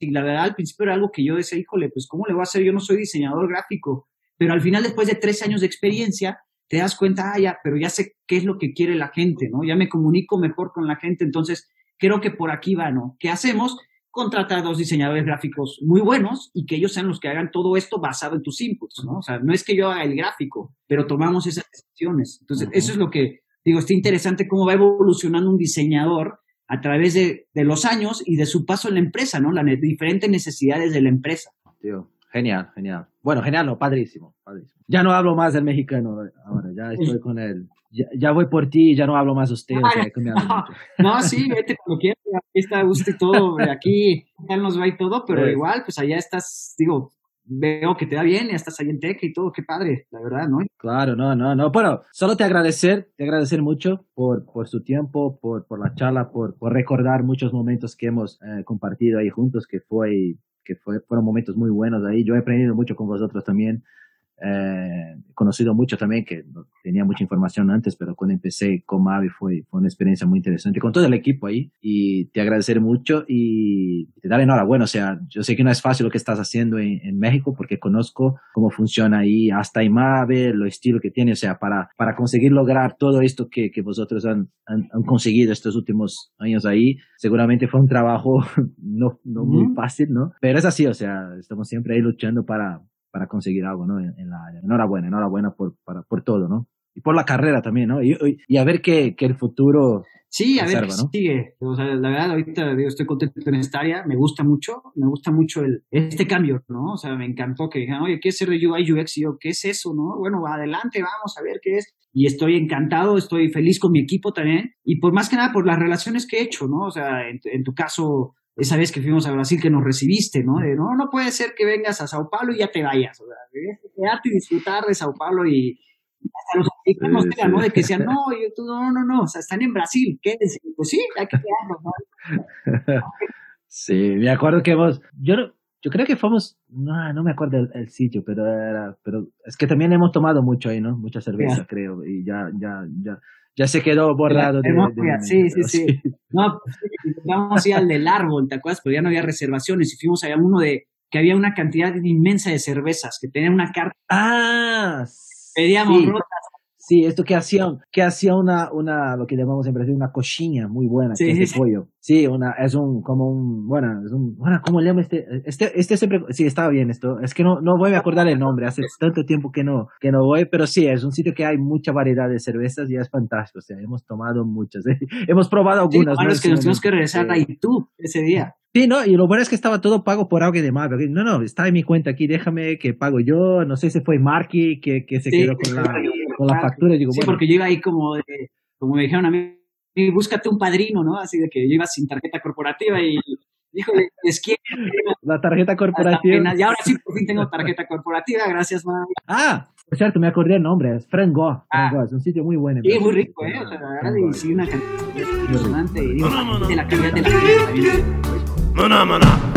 y la verdad al principio era algo que yo decía, híjole, pues ¿cómo le voy a hacer? Yo no soy diseñador gráfico, pero al final después de tres años de experiencia te das cuenta, ah, ya, pero ya sé qué es lo que quiere la gente, ¿no? Ya me comunico mejor con la gente, entonces creo que por aquí va, ¿no? ¿Qué hacemos? Contratar a dos diseñadores gráficos muy buenos y que ellos sean los que hagan todo esto basado en tus inputs, ¿no? O sea, no es que yo haga el gráfico, pero tomamos esas decisiones. Entonces, eso es lo que digo, está interesante cómo va evolucionando un diseñador a través de, de, los años y de su paso en la empresa, ¿no? Las diferentes necesidades de la empresa. Tío, genial, genial. Bueno, genial, no, padrísimo, padrísimo. Ya no hablo más del mexicano ahora, ya estoy con él. Ya, voy por ti, ya no hablo más de usted. no, sí, vete cuando quieras, aquí está usted todo, aquí ya nos va y todo, pero igual, pues allá estás, digo, veo que te da bien, ya estás ahí en Tech y todo, qué padre, la verdad, ¿no? Claro, no, no, no. Bueno, solo te agradecer, te agradecer mucho por, por su tiempo, por, por la charla, por, por recordar muchos momentos que hemos eh, compartido ahí juntos, que fue que fue, fueron momentos muy buenos ahí. Yo he aprendido mucho con vosotros también. Eh, conocido mucho también, que tenía mucha información antes, pero cuando empecé con Mavi fue, fue una experiencia muy interesante con todo el equipo ahí y te agradecer mucho y te dar enhorabuena. O sea, yo sé que no es fácil lo que estás haciendo en, México porque conozco cómo funciona ahí hasta IMAVE, lo estilo que tiene. O sea, para, para conseguir lograr todo esto que, que vosotros han, han, conseguido estos últimos años ahí, seguramente fue un trabajo no, no muy fácil, ¿no? Pero es así, o sea, estamos siempre ahí luchando para, para conseguir algo, ¿no? En, la Enhorabuena, enhorabuena por, para, por todo, ¿no? Y por la carrera también, ¿no? Y, y a ver qué, qué, el futuro Sí, a ver, ¿no? sigue. O sea, la verdad, ahorita digo, estoy contento en esta área, me gusta mucho, me gusta mucho el, este cambio, ¿no? O sea, me encantó que dijeran, oye, ¿qué es UI UX? Y yo, ¿qué es eso, no? Bueno, adelante, vamos a ver qué es. Y estoy encantado, estoy feliz con mi equipo también. Y por más que nada, por las relaciones que he hecho, ¿no? O sea, en, en tu caso, esa vez que fuimos a Brasil que nos recibiste, ¿no? De, no, no puede ser que vengas a Sao Paulo y ya te vayas, o sea, quedarte y disfrutar de Sao Paulo y hasta los americanos sí, ¿no? De que decían, no, yo, tú, no, no, no, o sea, están en Brasil, quédense. Pues sí, hay que quedarnos, ¿no? sí, me acuerdo que vos, yo, yo creo que fuimos, no, no me acuerdo el, sitio, pero era, pero es que también hemos tomado mucho ahí, ¿no? Mucha cerveza, creo, y ya, ya, ya, ya se quedó borrado. De, sí, sí, sí, No, vamos a ir al del árbol, ¿te acuerdas? Pero ya no había reservaciones y fuimos allá uno de que había una cantidad inmensa de cervezas, que tenía una carta. Ah, Pedíamos rotas Sí, esto que hacía, que hacía una, una, lo que llamamos en Brasil, una coxinha muy buena, que es de pollo. Sí, una, es un, como un, bueno, es un, bueno, ¿cómo le llamo este? Este, este siempre, sí, estaba bien esto. Es que no, no voy a acordar el nombre, hace tanto tiempo que no, que no voy, pero sí, es un sitio que hay mucha variedad de cervezas y es fantástico. O sea, hemos tomado muchas, ¿eh? hemos probado algunas. Sí, ¿no? es que nos tenemos que regresar ahí tú ese día. Sí, no, y lo bueno es que estaba todo pago por algo de más. No, no, está en mi cuenta aquí, déjame que pago yo. No sé si fue Marky que, que se quedó con la con la factura. Digo, sí, porque yo iba ahí como, de, como me dijeron a mí, búscate un padrino, ¿no? Así de que yo iba sin tarjeta corporativa y híjole, es que... La tarjeta corporativa. Y ahora sí, por fin tengo tarjeta corporativa, gracias, man. Ah, por cierto, me acordé el nombre, es Frank Go. Ah. es un sitio muy bueno. Sí, muy rico, ¿eh? O sea, la verdad, y sí, una cantidad impresionante. Digo, de la calidad de la gente también. No, no, no, no.